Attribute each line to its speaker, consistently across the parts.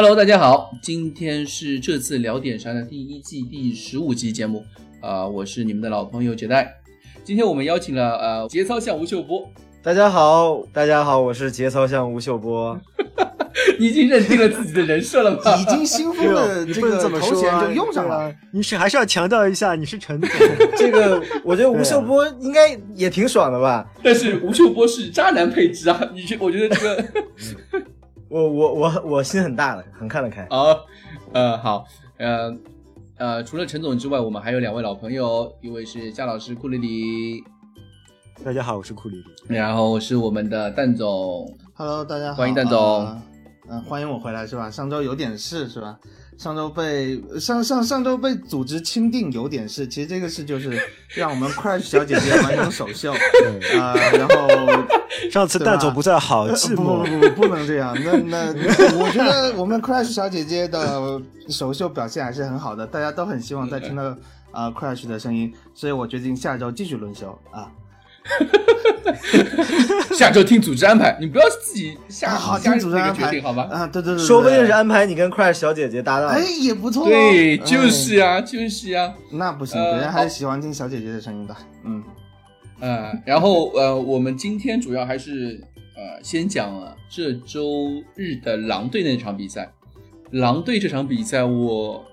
Speaker 1: ？Hello，大家好，今天是这次聊点啥的第一季第十五集节目啊，我是你们的老朋友杰代。今天我们邀请了呃节操像吴秀波。
Speaker 2: 大家好，大家好，我是节操像吴秀波。
Speaker 1: 你已经认定了自己的人设了吧？
Speaker 3: 已经新封的 这个头衔就用上了。
Speaker 2: 你是还是要强调一下，你是陈总。
Speaker 3: 这 个我觉得吴秀波应该也挺爽的吧？
Speaker 1: 但是吴秀波是渣男配置啊！你我觉得这个，
Speaker 3: 我我我我心很大的，很看得开。
Speaker 1: 啊，呃，好，呃呃，除了陈总之外，我们还有两位老朋友，一位是夏老师库里里。
Speaker 2: 大家好，我是库里里。
Speaker 1: 然后是我们的蛋总。
Speaker 3: Hello，大家好，
Speaker 1: 欢迎蛋总。
Speaker 3: 嗯，欢迎我回来是吧？上周有点事是吧？上周被上上上周被组织钦定有点事，其实这个事就是 让我们 Crash 小姐姐完成首秀啊，然后
Speaker 2: 上次蛋总不在，好寂
Speaker 3: 寞。不不不，不能这样。那那我觉得我们 Crash 小姐姐的首秀表现还是很好的，大家都很希望再听到啊 Crash 的声音，所以我决定下周继续轮休啊。
Speaker 1: 下周听组织安排，你不要自己下
Speaker 3: 好听组织安
Speaker 1: 排决定好吧？
Speaker 3: 啊，对对对，
Speaker 2: 说不定是安排你跟 Crash 小姐姐搭档，
Speaker 3: 哎，也不错。
Speaker 1: 对，就是呀，就是呀。
Speaker 3: 那不行，别人还是喜欢听小姐姐的声音的。嗯，
Speaker 1: 呃，然后呃，我们今天主要还是呃，先讲这周日的狼队那场比赛。狼队这场比赛，我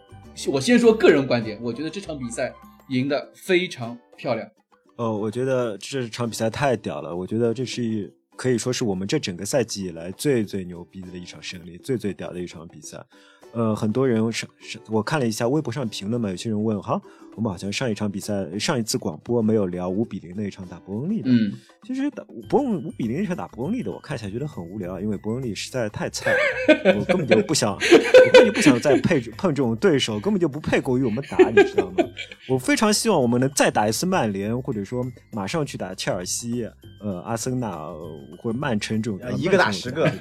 Speaker 1: 我先说个人观点，我觉得这场比赛赢得非常漂亮。
Speaker 2: 呃，我觉得这场比赛太屌了！我觉得这是可以说是我们这整个赛季以来最最牛逼的一场胜利，最最屌的一场比赛。呃，很多人上上，我看了一下微博上评论嘛，有些人问哈。我们好像上一场比赛、上一次广播没有聊五比零那一场打伯恩利的。
Speaker 1: 嗯，
Speaker 2: 其实打伯恩五比零那场打伯恩利的，我看起来觉得很无聊，因为伯恩利实在太菜了，我根本就不想，我根本就不想再配碰这种对手，根本就不配过于我们打，你知道吗？我非常希望我们能再打一次曼联，或者说马上去打切尔西、呃阿森纳或者曼城这种，
Speaker 3: 一个打十个，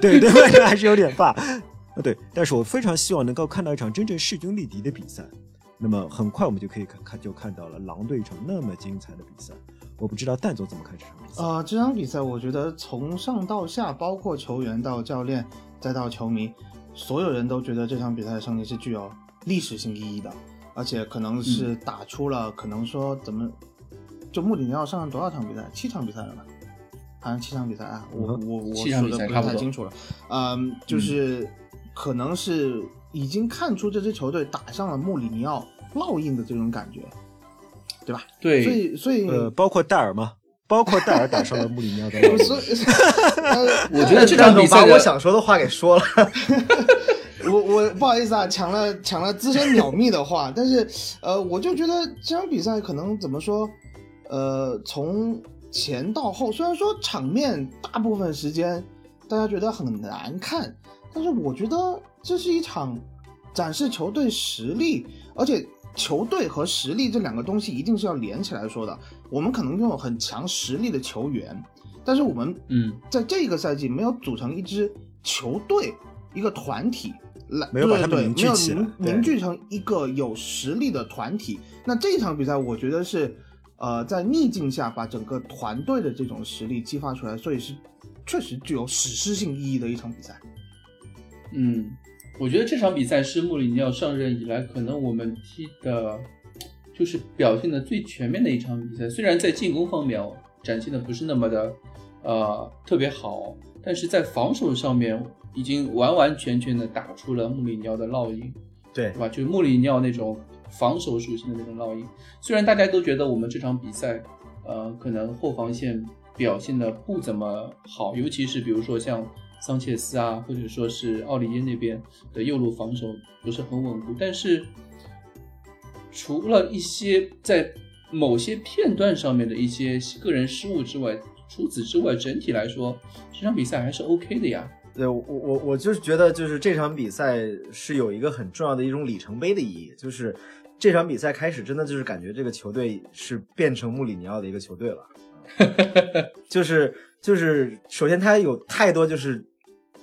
Speaker 2: 对对，还是有点怕。啊对，但是我非常希望能够看到一场真正势均力敌的比赛。那么很快我们就可以看看就看到了狼队一场那么精彩的比赛。我不知道蛋总怎么看这场比赛
Speaker 3: 啊？这场比赛我觉得从上到下，包括球员到教练再到球迷，所有人都觉得这场比赛的胜利是具有历史性意义的，而且可能是打出了可能说怎么就穆里尼奥上了多少场比赛？七场比赛了吧？好像七场比赛啊，我我我数的不太清楚了。嗯，就是可能是。已经看出这支球队打上了穆里尼奥烙印的这种感觉，对吧？
Speaker 1: 对，
Speaker 3: 所以所以
Speaker 2: 呃，包括戴尔吗？包括戴尔打上了穆里尼奥的烙
Speaker 1: 印。我觉得 这场比赛
Speaker 3: 把我想说的话给说了。我我不好意思啊，抢了抢了资深鸟蜜的话，但是呃，我就觉得这场比赛可能怎么说？呃，从前到后，虽然说场面大部分时间大家觉得很难看，但是我觉得。这是一场展示球队实力，而且球队和实力这两个东西一定是要连起来说的。我们可能拥有很强实力的球员，但是我们
Speaker 1: 嗯，
Speaker 3: 在这个赛季没有组成一支球队、一个团体来，
Speaker 2: 没有把他
Speaker 3: 们
Speaker 2: 凝聚起
Speaker 3: 来，凝聚成一个有实力的团体。那这场比赛，我觉得是呃，在逆境下把整个团队的这种实力激发出来，所以是确实具有史诗性意义的一场比赛。
Speaker 1: 嗯。我觉得这场比赛是穆里尼奥上任以来可能我们踢的，就是表现的最全面的一场比赛。虽然在进攻方面展现的不是那么的，呃，特别好，但是在防守上面已经完完全全的打出了穆里尼奥的烙印，
Speaker 3: 对，
Speaker 1: 对吧？就是穆里尼奥那种防守属性的那种烙印。虽然大家都觉得我们这场比赛，呃，可能后防线表现的不怎么好，尤其是比如说像。桑切斯啊，或者说是奥利耶那边的右路防守不是很稳固，但是除了一些在某些片段上面的一些个人失误之外，除此之外，整体来说这场比赛还是 OK 的呀。
Speaker 3: 对我我我就是觉得，就是这场比赛是有一个很重要的一种里程碑的意义，就是这场比赛开始，真的就是感觉这个球队是变成穆里尼奥的一个球队了，就是就是首先它有太多就是。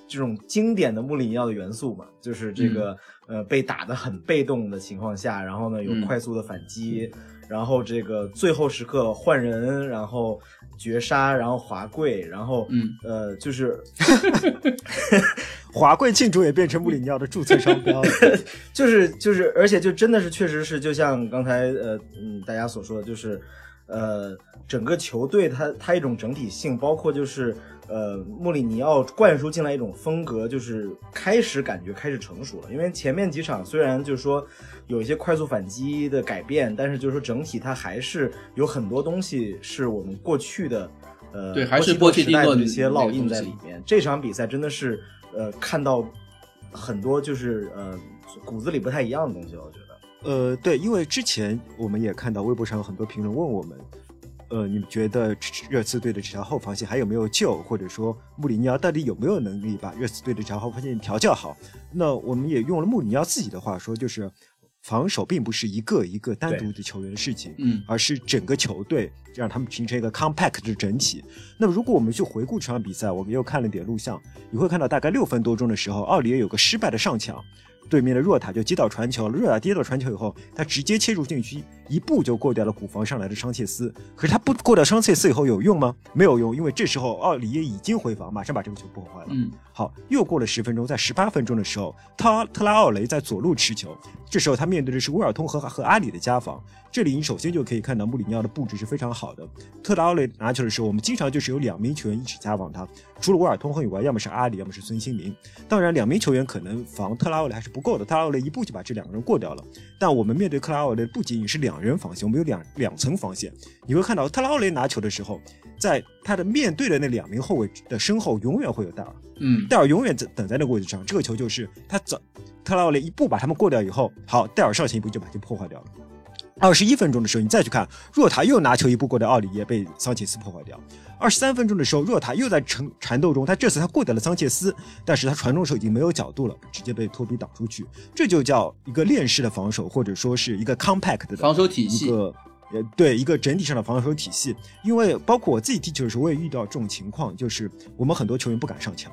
Speaker 4: 这种经典的穆里尼奥的元素嘛，就是这个、呃被打得很被动的情况下，然后呢有
Speaker 1: 嗯
Speaker 4: 快速的反击，然后这个最后时刻换人，然后绝杀，然后滑跪，然后
Speaker 1: 嗯
Speaker 4: 呃就是
Speaker 2: 华贵庆祝也变成穆里尼奥的注册商标了。
Speaker 4: 就是就是，而且就真的是确实是，就像刚才呃嗯大家所说的，就是呃整个球队它它一种整体性，包括就是呃穆里尼奥灌输进来一种风格，就是开始感觉开始成熟了。因为前面几场虽然就是说有一些快速反击的改变，但是就是说整体它还是有很多东西是我们过去的。呃，
Speaker 1: 对还是
Speaker 4: 波切
Speaker 1: 波切蒂诺
Speaker 4: 的这些烙印在里面。这场比赛真的是呃看到很多就是呃骨子里不太一样的东西，我觉得。
Speaker 2: 呃，对，因为之前我们也看到微博上有很多评论问我们，呃，你们觉得热刺队的这条后防线还有没有救，或者说穆里尼奥到底有没有能力把热刺队的这条后防线调教好？那我们也用了穆里尼奥自己的话说，就是防守并不是一个一个单独的球员的事情，
Speaker 1: 嗯
Speaker 2: 而是整个球队让他们形成一个 compact 的整体。那么如果我们去回顾这场比赛，我们又看了点录像，你会看到大概六分多钟的时候，奥里耶有个失败的上抢。对面的若塔就接到传球了，若塔接到传球以后，他直接切入禁区，一步就过掉了古防上来的桑切斯。可是他不过掉桑切斯以后有用吗？没有用，因为这时候奥里耶已经回防，马上把这个球破坏了。
Speaker 1: 嗯
Speaker 2: 好，又过了十分钟，在十八分钟的时候，特特拉奥雷在左路持球，这时候他面对的是威尔通和和阿里的加防。这里你首先就可以看到穆里尼奥的布置是非常好的。特拉奥雷拿球的时候，我们经常就是有两名球员一起加防他，除了沃尔通亨以外，要么是阿里，要么是孙兴民。当然，两名球员可能防特拉奥雷还是不够的，特拉奥雷一步就把这两个人过掉了。但我们面对克拉奥雷不仅仅是两人防线，我们有两两层防线。你会看到特拉奥雷拿球的时候，在他的面对的那两名后卫的身后，永远会有戴尔。
Speaker 1: 嗯
Speaker 2: 戴尔永远在等在那个位置上，这个球就是他走特拉奥雷一步把他们过掉以后，好，戴尔上前一步就把球破坏掉了。二十一分钟的时候，你再去看若塔又拿球一步过掉奥里耶，被桑切斯破坏掉。二十三分钟的时候，若塔又在缠缠斗中，他这次他过掉了桑切斯，但是他传中的时候已经没有角度了，直接被托比挡出去。这就叫一个链式的防守，或者说是一个 compact 的
Speaker 1: 防守体系
Speaker 2: 一
Speaker 1: 系，
Speaker 2: 个呃对一个整体上的防守体系。因为包括我自己踢球的时候，我也遇到这种情况，就是我们很多球员不敢上墙，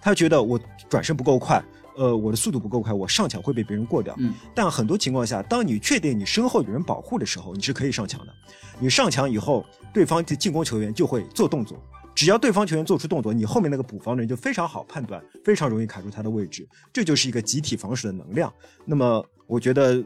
Speaker 2: 他觉得我转身不够快，呃，我的速度不够快，我上墙会被别人过掉。
Speaker 1: 嗯
Speaker 2: 但很多情况下，当你确定你身后有人保护的时候，你是可以上墙的。你上墙以后，对方的进攻球员就会做动作。只要对方球员做出动作，你后面那个补防的人就非常好判断，非常容易卡住他的位置。这就是一个集体防守的能量。那么，我觉得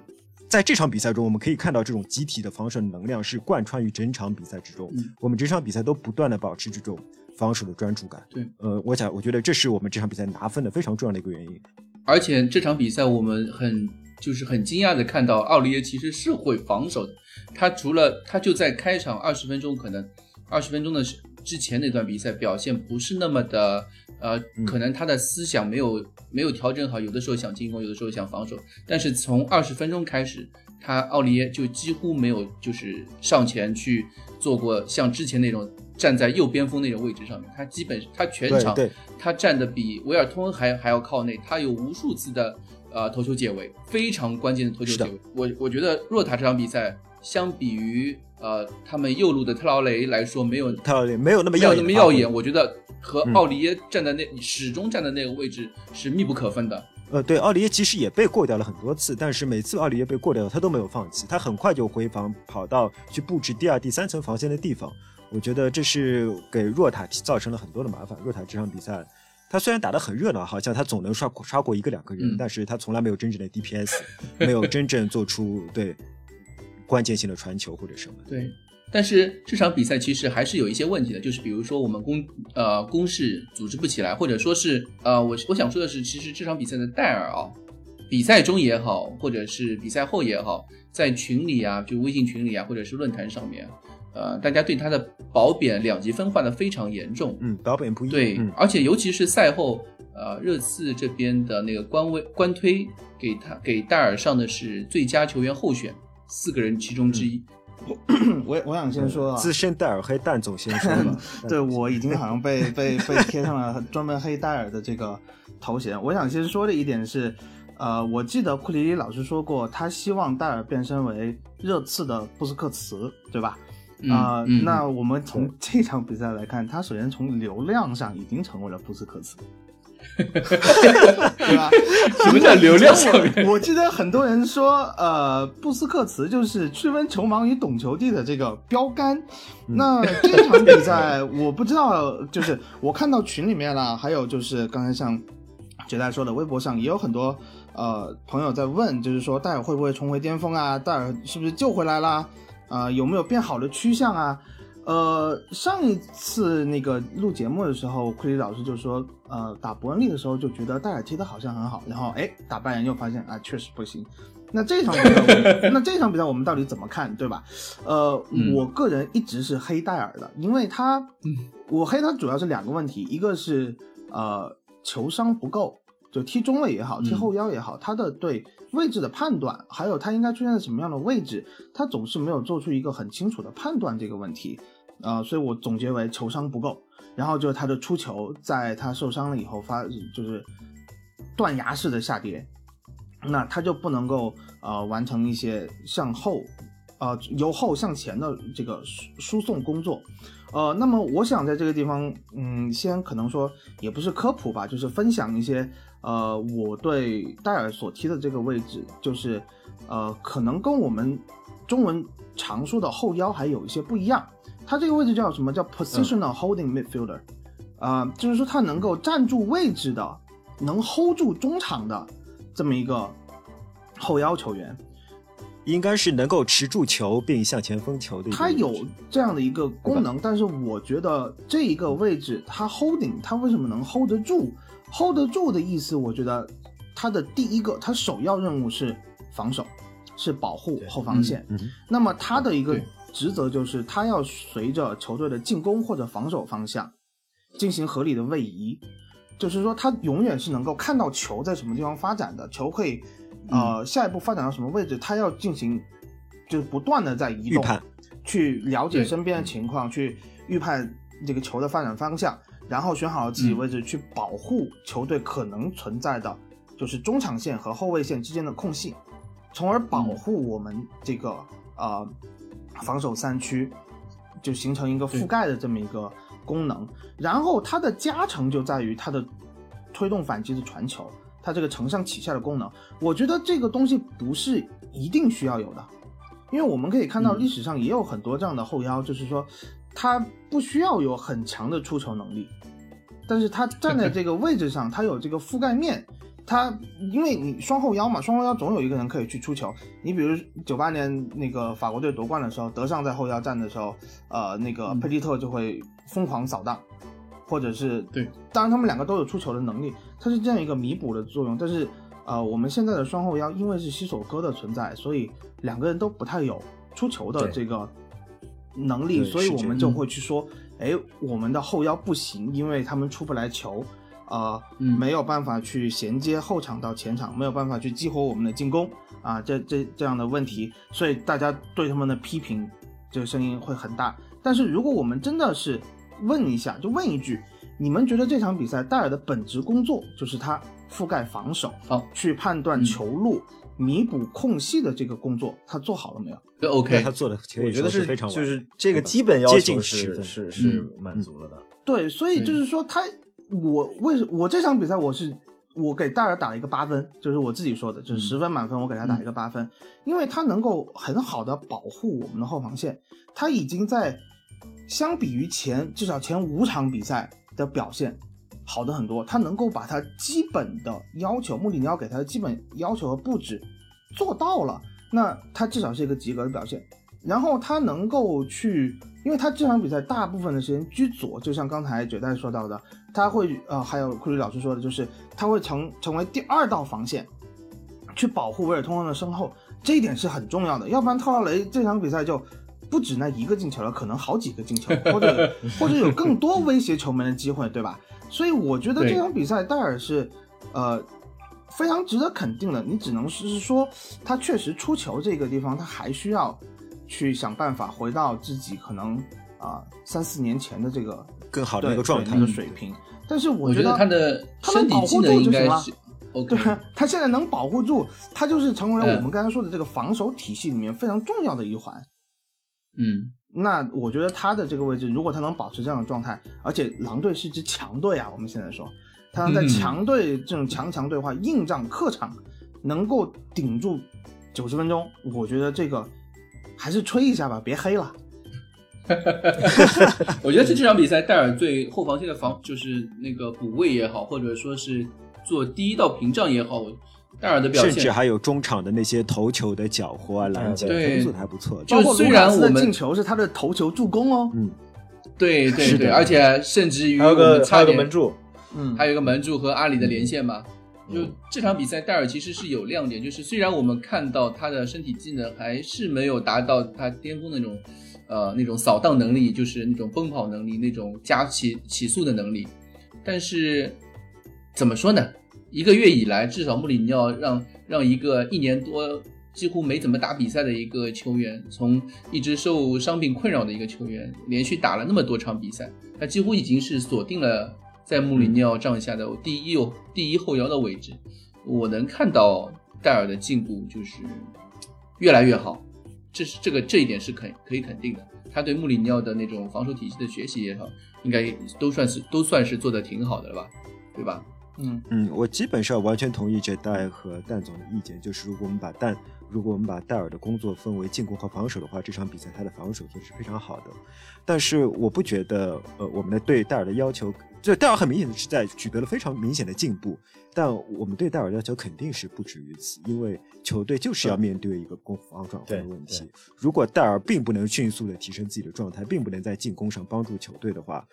Speaker 2: 在这场比赛中，我们可以看到这种集体的防守能量是贯穿于整场比赛之中。
Speaker 1: 嗯
Speaker 2: 我们整场比赛都不断的保持这种防守的专注感。
Speaker 1: 对，
Speaker 2: 呃，我想，我觉得这是我们这场比赛拿分的非常重要的一个原因。
Speaker 1: 而且这场比赛我们很就是很惊讶的看到奥利耶其实是会防守的，他除了他就在开场二十分钟可能二十分钟的时之前那段比赛表现不是那么的呃，可能他的思想没有没有调整好，有的时候想进攻，有的时候想防守，但是从二十分钟开始，他奥利耶就几乎没有就是上前去做过像之前那种站在右边锋那种位置上面，他基本他全场他站的比维尔通还还要靠内，他有无数次的呃头球解围，非常关键的头球解围。我我觉得若塔这场比赛相比于呃他们右路的特劳雷来说，没有
Speaker 2: 特劳雷没有那么耀眼，
Speaker 1: 那么耀眼，。我觉得和
Speaker 2: 嗯
Speaker 1: 奥利耶站在那、始终站在那个位置是密不可分的。
Speaker 2: 呃，对，奥利耶其实也被过掉了很多次，但是每次奥利耶被过掉，他都没有放弃，他很快就回防，跑到去布置第二、第三层防线的地方。我觉得这是给若塔造成了很多的麻烦。若塔这场比赛，他虽然打得很热闹，好像他总能刷刷过一个两个人，
Speaker 1: 嗯
Speaker 2: 但是他从来没有真正的 DPS，没有真正做出对关键性的传球或者什么。
Speaker 1: 对，但是这场比赛其实还是有一些问题的，就是比如说我们攻呃攻势组织不起来，或者说是呃我我想说的是，其实这场比赛的戴尔啊，比赛中也好，或者是比赛后也好，在群里啊，就微信群里啊，或者是论坛上面，呃，大家对他的褒贬两极分化的非常严重。
Speaker 2: 嗯，褒贬不一。
Speaker 1: 对，
Speaker 2: 嗯，
Speaker 1: 而且尤其是赛后，呃，热刺这边的那个官微官推给他给戴尔上的是最佳球员候选，四个人其中之一。
Speaker 3: 我我想先说啊，
Speaker 2: 资深戴尔黑蛋总先说吧。
Speaker 3: 对我已经好像被被 被贴上了专门黑戴尔的这个头衔。我想先说的一点是，呃，我记得库里里老师说过，他希望戴尔变身为热刺的布斯克茨，对吧？
Speaker 1: 嗯
Speaker 3: 啊、
Speaker 1: 嗯
Speaker 3: 那我们从这场比赛来看，他首先从流量上已经成为了布斯克茨，对吧？
Speaker 1: 什么叫流量球员？
Speaker 3: 我记得很多人说，呃，布斯克茨就是区分球盲与懂球帝的这个标杆。那这场比赛，我不知道，就是我看到群里面啦，还有就是刚才像杰代说的，微博上也有很多呃朋友在问，就是说戴尔会不会重回巅峰啊？戴尔是不是救回来啦？啊，有没有变好的趋向啊？呃，上一次那个录节目的时候，库里老师就说，呃，打伯恩利的时候就觉得戴尔踢的好像很好，然后哎，打拜仁又发现啊，确实不行。那这场比赛，那这场比赛我们到底怎么看，对吧？呃，我个人一直是黑戴尔的，因为他，我黑他主要是两个问题，一个是呃球商不够，就踢中卫也好，踢后腰也好，他的对位置的判断，还有他应该出现在什么样的位置，他总是没有做出一个很清楚的判断这个问题。啊，所以我总结为球商不够，然后就是他的出球，在他受伤了以后发就是断崖式的下跌，那他就不能够呃完成一些向后，呃由后向前的这个输输送工作，呃，那么我想在这个地方，嗯，先可能说也不是科普吧，就是分享一些呃我对戴尔所踢的这个位置，就是呃可能跟我们中文常说的后腰还有一些不一样。他这个位置叫什么叫 positional holding midfielder，啊，就是说他能够站住位置的，能 hold 住中场的这么一个后腰球员，
Speaker 2: 应该是能够持住球并向前封球的。
Speaker 3: 他有这样的一个功能，但是我觉得这一个位置他 holding，他为什么能 hold 得住？hold 得住的意思，我觉得他的第一个，他首要任务是防守，是保护后防线。那么他的一个。职责就是他要随着球队的进攻或者防守方向进行合理的位移，就是说他永远是能够看到球在什么地方发展的，球可以呃下一步发展到什么位置，他要进行就是不断的在移动，去了解身边的情况，去预判这个球的发展方向，然后选好自己位置去保护球队可能存在的就是中场线和后卫线之间的空隙，从而保护我们这个呃。防守三区就形成一个覆盖的这么一个功能，然后它的加成就在于它的推动反击的传球，它这个承上启下的功能，我觉得这个东西不是一定需要有的，因为我们可以看到历史上也有很多这样的后腰，就是说他不需要有很强的出球能力，但是他站在这个位置上，他有这个覆盖面。他因为你双后腰嘛，双后腰总有一个人可以去出球。你比如九八年那个法国队夺冠的时候，德尚在后腰站的时候，呃，那个佩蒂特就会疯狂扫荡，或者是
Speaker 1: 对，
Speaker 3: 当然他们两个都有出球的能力，它是这样一个弥补的作用。但是呃，我们现在的双后腰因为是西索科的存在，所以两个人都不太有出球的这个能力，所以我们就会去说，哎，我们的后腰不行，因为他们出不来球。呃，没有办法去衔接后场到前场，没有办法去激活我们的进攻啊，这这这样的问题，所以大家对他们的批评，这个声音会很大。但是如果我们真的是问一下，就问一句，你们觉得这场比赛戴尔的本职工作就是他覆盖防守，
Speaker 1: 好
Speaker 3: 去判断球路、弥补空隙的这个工作，他做好了没有？
Speaker 1: 这 OK，
Speaker 2: 他做的，
Speaker 4: 我觉得
Speaker 2: 是非常
Speaker 4: 就是这个基本要求是是是满足了的。
Speaker 3: 对，所以就是说他。我为什我这场比赛我是我给戴尔打了一个八分，就是我自己说的，就是十分满分，我给他打一个八分，因为他能够很好的保护我们的后防线，他已经在相比于前至少前五场比赛的表现好的很多，他能够把他基本的要求，穆里尼奥给他的基本要求和布置做到了，那他至少是一个及格的表现，然后他能够去。因为他这场比赛大部分的时间居左，就像刚才九代说到的，他会呃，还有库里老师说的，就是他会成成为第二道防线，去保护维尔通亨的身后，这一点是很重要的。要不然特劳雷这场比赛就不止那一个进球了，可能好几个进球，或者或者有更多威胁球门的机会，对吧？所以我觉得这场比赛戴尔是呃非常值得肯定的。你只能是说他确实出球这个地方，他还需要。去想办法回到自己可能啊三四年前的这个
Speaker 2: 更好的一个状态、
Speaker 3: 那个水平，但是
Speaker 1: 我
Speaker 3: 觉得
Speaker 1: 他的
Speaker 3: 他能保护住就行了。
Speaker 1: 对，
Speaker 3: 他现在能保护住，他就是成为了我们刚才说的这个防守体系里面非常重要的一环。
Speaker 1: 嗯，
Speaker 3: 那我觉得他的这个位置，如果他能保持这样的状态，而且狼队是支强队啊，我们现在说他能在
Speaker 1: 嗯
Speaker 3: 强队这种强强对话、硬仗、客场能够顶住九十分钟，我觉得这个还是吹一下吧，别黑了。
Speaker 1: 我觉得这这场比赛戴尔对后防线的防就是那个补位也好，或者说是做第一道屏障也好，戴尔的表现
Speaker 2: 甚至还有中场的那些头球的搅和啊、拦截，
Speaker 1: 对。
Speaker 2: 都做的还不错。
Speaker 1: 就虽然我们
Speaker 3: 进球是他的头球助攻哦，
Speaker 2: 嗯，
Speaker 1: 对对对，而且甚至于
Speaker 4: 还有个还有个门柱，
Speaker 3: 嗯，
Speaker 1: 还有一个门柱和阿里的连线嘛。
Speaker 4: 嗯。
Speaker 1: 就这场比赛，戴尔其实是有亮点，就是虽然我们看到他的身体技能还是没有达到他巅峰的那种，呃，那种扫荡能力，就是那种奔跑能力，那种加起起速的能力，但是怎么说呢？一个月以来，至少穆里尼奥让让一个一年多几乎没怎么打比赛的一个球员，从一直受伤病困扰的一个球员，连续打了那么多场比赛，他几乎已经是锁定了在穆里尼奥帐下的第一右第一后腰的位置。我能看到戴尔的进步就是越来越好，这是这个这一点是肯可以肯定的。他对穆里尼奥的那种防守体系的学习也好，应该都算是都算是做的挺好的了吧，对吧？
Speaker 3: 嗯，
Speaker 2: 嗯，我基本上完全同意这戴和蛋总的意见，就是如果我们把蛋，如果我们把戴尔的工作分为进攻和防守的话，这场比赛他的防守做的是非常好的。但是我不觉得，呃，我们的对戴尔的要求，这戴尔很明显的是在取得了非常明显的进步，但我们对戴尔要求肯定是不止于此，因为球队就是要面对一个攻防转换的问题。如果戴尔并不能迅速的提升自己的状态，并不能在进攻上帮助球队的话，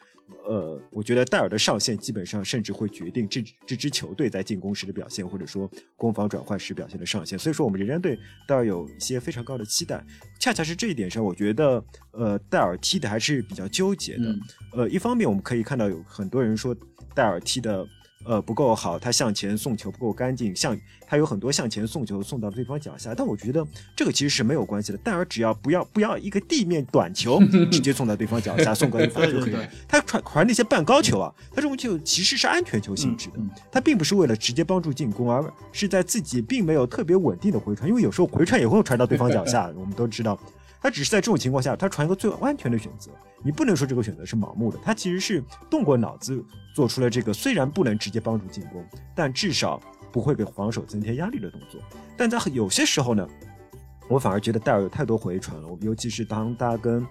Speaker 2: 呃，我觉得戴尔的上限基本上甚至会决定这这支球队在进攻时的表现，或者说攻防转换时表现的上限。所以说，我们仍然对戴尔有一些非常高的期待。恰恰是这一点上，我觉得呃，戴尔踢的还是比较纠结的。
Speaker 1: 嗯
Speaker 2: 呃，一方面我们可以看到有很多人说戴尔踢的呃不够好，他向前送球不够干净，向他有很多向前送球送到对方脚下，但我觉得这个其实是没有关系的。戴尔只要不要不要一个地面短球 直接送到对方脚下，送个一罚就可以。他传传那些半高球啊，他这种球其实是安全球性质的他并不是为了直接帮助进攻，而是在自己并没有特别稳定的回传，因为有时候回传也会传到对方脚下，我们都知道。他只是在这种情况下，他传一个最安全的选择。你不能说这个选择是盲目的，他其实是动过脑子做出了这个虽然不能直接帮助进攻，但至少不会给防守增添压力的动作。但在有些时候呢，我反而觉得戴尔有太多回传了，尤其是当他跟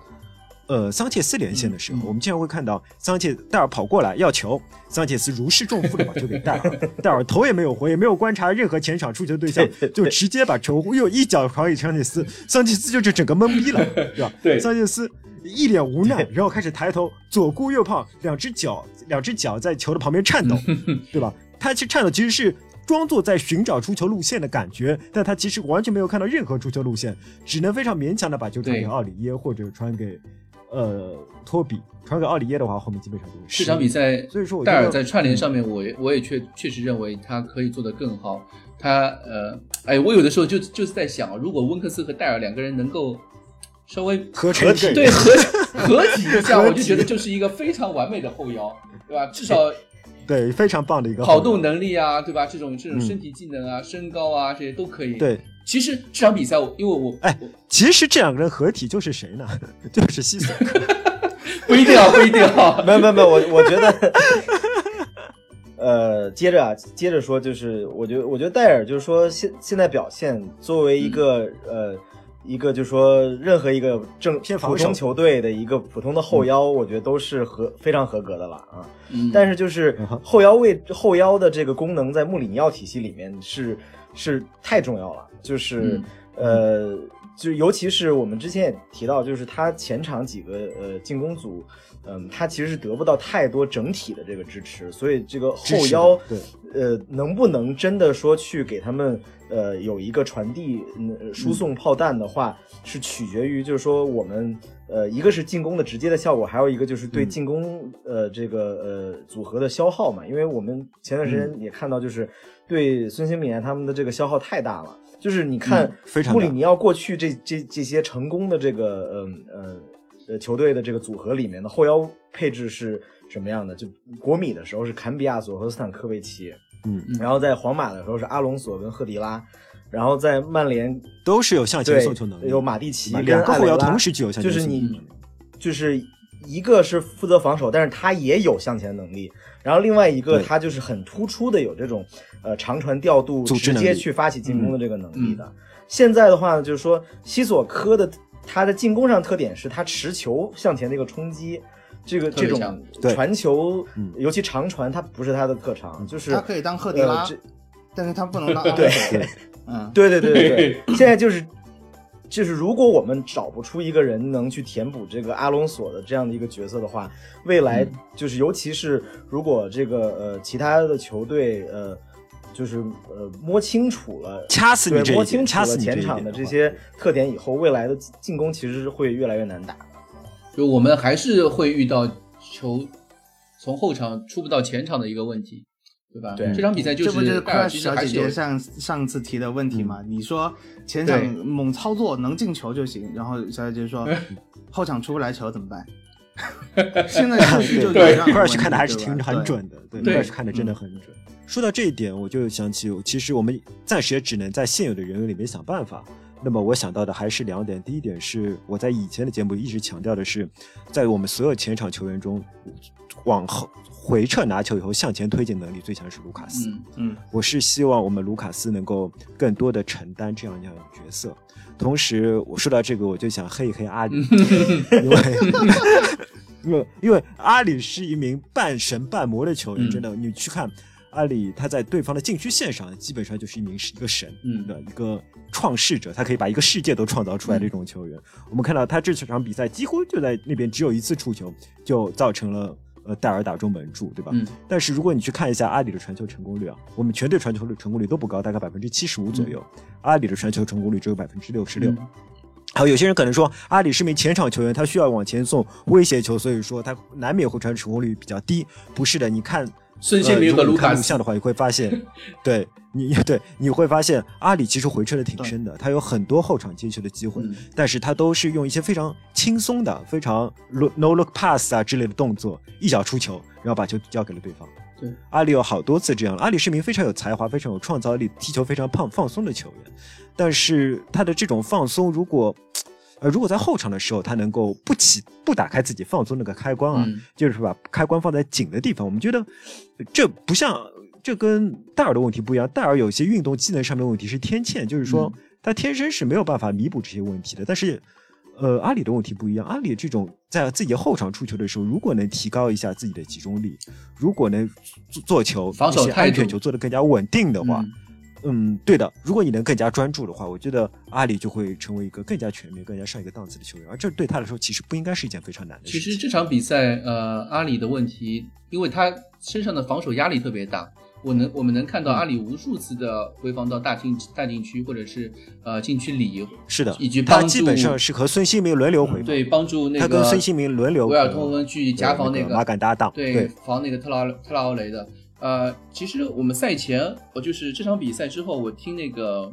Speaker 2: 呃桑切斯连线的时候，我们经常会看到桑切戴尔跑过来要球，桑切斯如释重负的把球给戴尔，戴尔头也没有回，也没有观察任何前场出球对象，就直接把球又一脚传给桑切斯，桑切斯就是整个懵逼了，对吧？
Speaker 1: 对
Speaker 2: 桑切斯一脸无奈，然后开始抬头左顾右盼，两只脚两只脚在球的旁边颤抖，对吧？他其实颤抖其实是装作在寻找出球路线的感觉，但他其实完全没有看到任何出球路线，只能非常勉强的把球传给奥里耶或者传给呃托比。传给奥里耶的话，后面基本上就是
Speaker 1: 这场比赛，
Speaker 2: 所以说我
Speaker 1: 戴尔在串联上面，我也我也确确实认为他可以做得更好。他呃，哎，我有的时候就就是在想，如果温克斯和戴尔两个人能够稍微
Speaker 2: 合成一个
Speaker 1: 对合合体一下，我就觉得就是一个非常完美的后腰，对吧？至少
Speaker 2: 对非常棒的一个
Speaker 1: 跑动能力啊，对吧？这种这种
Speaker 2: 嗯
Speaker 1: 身体技能啊、身高啊，这些都可以。，
Speaker 2: 对。
Speaker 1: 其实这场比赛我，因为我
Speaker 2: 哎其实这两个人合体就是谁呢？就是西索科。
Speaker 1: 不一定啊，不一定啊。
Speaker 4: 没有没有没有，我我觉得，呃，接着啊，接着说，就是我觉得我觉得戴尔就是说现现在表现作为一个、呃一个就是说任何一个正
Speaker 2: 偏防守
Speaker 4: 普通球队的一个普通的后腰，我觉得都是合非常合格的了啊。
Speaker 1: 嗯
Speaker 4: 但是就是后腰位后腰的这个功能在穆里尼奥体系里面是是太重要了，就是、呃，就尤其是我们之前也提到，就是他前场几个呃进攻组，嗯，他其实是得不到太多整体的这个支持，所以这个后腰
Speaker 2: 对。
Speaker 4: 呃能不能真的说去给他们呃有一个传递、呃输送炮弹的话，是取决于就是说我们呃一个是进攻的直接的效果，还有一个就是对
Speaker 2: 嗯。
Speaker 4: 进攻呃这个呃组合的消耗嘛，因为我们前段时间也看到就是对孙兴慜他们的这个消耗太大了。就是你看穆里尼奥过去这这这些成功的这个嗯呃呃球队的这个组合里面的后腰配置是什么样的？就国米的时候是坎比亚索和斯坦科维奇，
Speaker 2: 嗯，
Speaker 4: 然后在皇马的时候是阿隆索跟赫迪拉，然后在曼联
Speaker 2: 都是有向前
Speaker 4: 对
Speaker 2: 送球能力，
Speaker 4: 有马蒂奇跟
Speaker 2: 两个后腰同时具有向
Speaker 4: 就是
Speaker 2: 前送球能力
Speaker 4: 你就是一个是负责防守，但是他也有向前能力。然后另外一个他就是很突出的有这种呃长传调度，直接去发起进攻的这个能力的。现在的话呢，就是说西索科的他的进攻上特点是他持球向前的一个冲击。这个这种传球
Speaker 2: 嗯，
Speaker 4: 尤其长传，他不是他的特长，就是
Speaker 3: 他可以当赫迪 拉
Speaker 4: 呃，
Speaker 3: 但是他不能当。
Speaker 4: 对。
Speaker 3: 嗯，
Speaker 4: 对对对对对，现在就是就是，如果我们找不出一个人能去填补这个阿隆索的这样的一个角色的话，未来就是尤其是如果这个呃其他的球队呃就是呃摸清楚了。
Speaker 2: 掐死你这，摸
Speaker 4: 清楚了
Speaker 2: 掐死你这
Speaker 4: 前场
Speaker 2: 的
Speaker 4: 这些特点以后，未来的进攻其实是会越来越难打。
Speaker 1: 就我们还是会遇到球从后场出不到前场的一个问题，对吧？
Speaker 4: 对。
Speaker 1: 这场比赛就是
Speaker 3: 这不就是
Speaker 1: 是戴尔
Speaker 3: Crash
Speaker 1: 其实
Speaker 3: 小姐姐上上次提的问题嘛？
Speaker 2: 嗯。
Speaker 3: 你说前场猛操作能进球就行，然后小姐姐说后场出不来球怎么办？现在数据就有
Speaker 1: 对
Speaker 3: 这样的问题
Speaker 2: 科尔去看的还是挺很准的，对，
Speaker 1: 对。
Speaker 2: 科尔去看的真的很准。说到这一点，我就想起，其实我们暂时也只能在现有的人员里面想办法。那么我想到的还是两点，第一点是我在以前的节目一直强调的是，在我们所有前场球员中，往后回撤拿球以后向前推进能力最强是卢卡斯。
Speaker 1: 嗯
Speaker 3: 嗯，
Speaker 2: 我是希望我们卢卡斯能够更多的承担这样一样的角色。同时，我说到这个，我就想黑一黑阿里，因为 因为因为阿里是一名半神半魔的球员，
Speaker 1: 嗯
Speaker 2: 真的，你去看阿里，他在对方的禁区线上，基本上就是一名是一个神，
Speaker 1: 嗯
Speaker 2: 的一个创世者，他可以把一个世界都创造出来的一种球员。我们看到他这场比赛几乎就在那边只有一次触球，就造成了。呃，戴尔打中门柱，对吧？
Speaker 1: 嗯
Speaker 2: 但是如果你去看一下阿里的传球成功率啊，我们全队传球率成功率都不高，大概百分之七十五左右。阿里的传球成功率只有百分之六十六。
Speaker 1: 嗯
Speaker 2: 还有有些人可能说，阿里是名前场球员，他需要往前送威胁球，所以说他难免会传成功率比较低。不是的，你看
Speaker 1: 孙兴民和
Speaker 2: 呃如果看
Speaker 1: 卢卡斯
Speaker 2: 录像的话，你会发现，对你 对你会发现阿里其实回撤的挺深的，他有很多后场接球的机会，
Speaker 1: 嗯
Speaker 2: 但是他都是用一些非常轻松的、非常 no look pass 啊之类的动作，一脚出球，然后把球交给了对方。
Speaker 1: 对，
Speaker 2: 阿里有好多次这样，阿里是名非常有才华、非常有创造力、踢球非常胖放松的球员，但是他的这种放松，如果呃如果在后场的时候，他能够不起不打开自己放松那个开关啊，
Speaker 1: 嗯
Speaker 2: 就是把开关放在紧的地方，我们觉得呃这不像，这跟戴尔的问题不一样。戴尔有些运动技能上面的问题是天堑，就是说
Speaker 1: 嗯
Speaker 2: 他天生是没有办法弥补这些问题的。但是，呃，阿里的问题不一样，阿里这种在自己后场出球的时候，如果能提高一下自己的集中力，如果能做做球、
Speaker 1: 防守态度
Speaker 2: 安全球做得更加稳定的话，
Speaker 1: 嗯
Speaker 2: 嗯，对的。如果你能更加专注的话，我觉得阿里就会成为一个更加全面、更加上一个档次的球员，而这对他来说其实不应该是一件非常难的事情。
Speaker 1: 实这场比赛，呃，阿里的问题，因为他身上的防守压力特别大，我能我们能看到阿里无数次的回防到大禁大禁区或者是呃禁区里，
Speaker 2: 是的。
Speaker 1: 以及，
Speaker 2: 他
Speaker 1: 帮助
Speaker 2: 基本上是和孙兴民轮流回防，
Speaker 1: 对帮助那个
Speaker 2: 他跟孙兴民轮流
Speaker 1: 维尔
Speaker 2: 呃
Speaker 1: 通恩去夹防
Speaker 2: 那
Speaker 1: 个
Speaker 2: 马杆搭档，
Speaker 1: 对
Speaker 2: 对。
Speaker 1: 防那个特拉特拉奥雷的。呃，其实我们赛前，我就是这场比赛之后，我听那个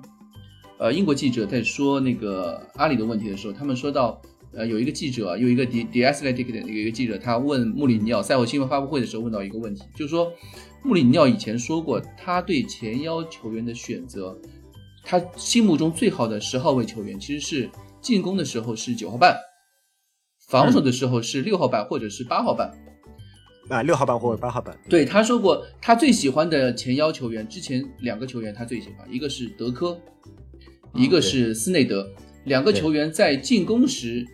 Speaker 1: 呃英国记者在说那个阿里的问题的时候，他们说到，呃，有一个记者，有一个 The Athletic 的有一个记者，他问穆里尼奥赛后新闻发布会的时候问到一个问题，就是说穆里尼奥以前说过，他对前腰球员的选择，他心目中最好的十号位球员其实是进攻的时候是九号半，防守的时候是六号半或者是八号半。
Speaker 2: 啊，六号半或者八号半，
Speaker 1: 对，他说过，他最喜欢的前腰球员，之前两个球员他最喜欢，一个是德科，一个是斯内德，两个球员在进攻时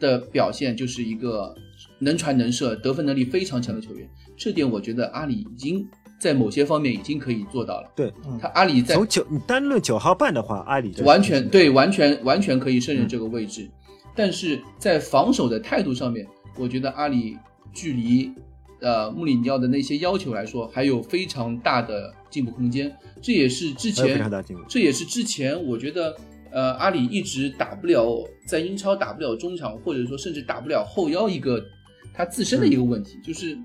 Speaker 1: 的表现就是一个能传能射、得分能力非常强的球员。这点我觉得阿里已经在某些方面已经可以做到了。
Speaker 2: 对，
Speaker 1: 他阿里在
Speaker 2: 从九你单论九号半的话，阿里就
Speaker 1: 完全对，完全完全可以胜任这个位置，但是在防守的态度上面，我觉得阿里距离呃穆里尼奥的那些要求来说，还有非常大的进步空间。这也是之前
Speaker 2: 常大进步。
Speaker 1: 这也是之前我觉得，呃，阿里一直打不了，在英超打不了中场，或者说甚至打不了后腰一个他自身的一个问题，就是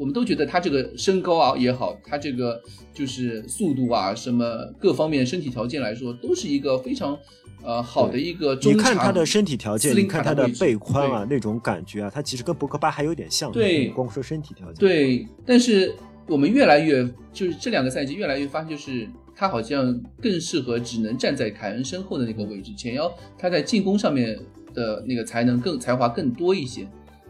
Speaker 1: 我们都觉得他这个身高啊也好，他这个就是速度啊，什么各方面身体条件来说，都是一个非常呃好的一个中
Speaker 2: 你
Speaker 1: 场。
Speaker 2: 看他的身体条件，你看他的背宽啊，那种感觉啊，他其实跟博格巴还有点像。
Speaker 1: 对
Speaker 2: 光说身体条件。
Speaker 1: 对，但是我们越来越就是这两个赛季越来越发现，就是他好像更适合只能站在凯恩身后的那个位置，前腰他在进攻上面的那个才能更才华更多一些。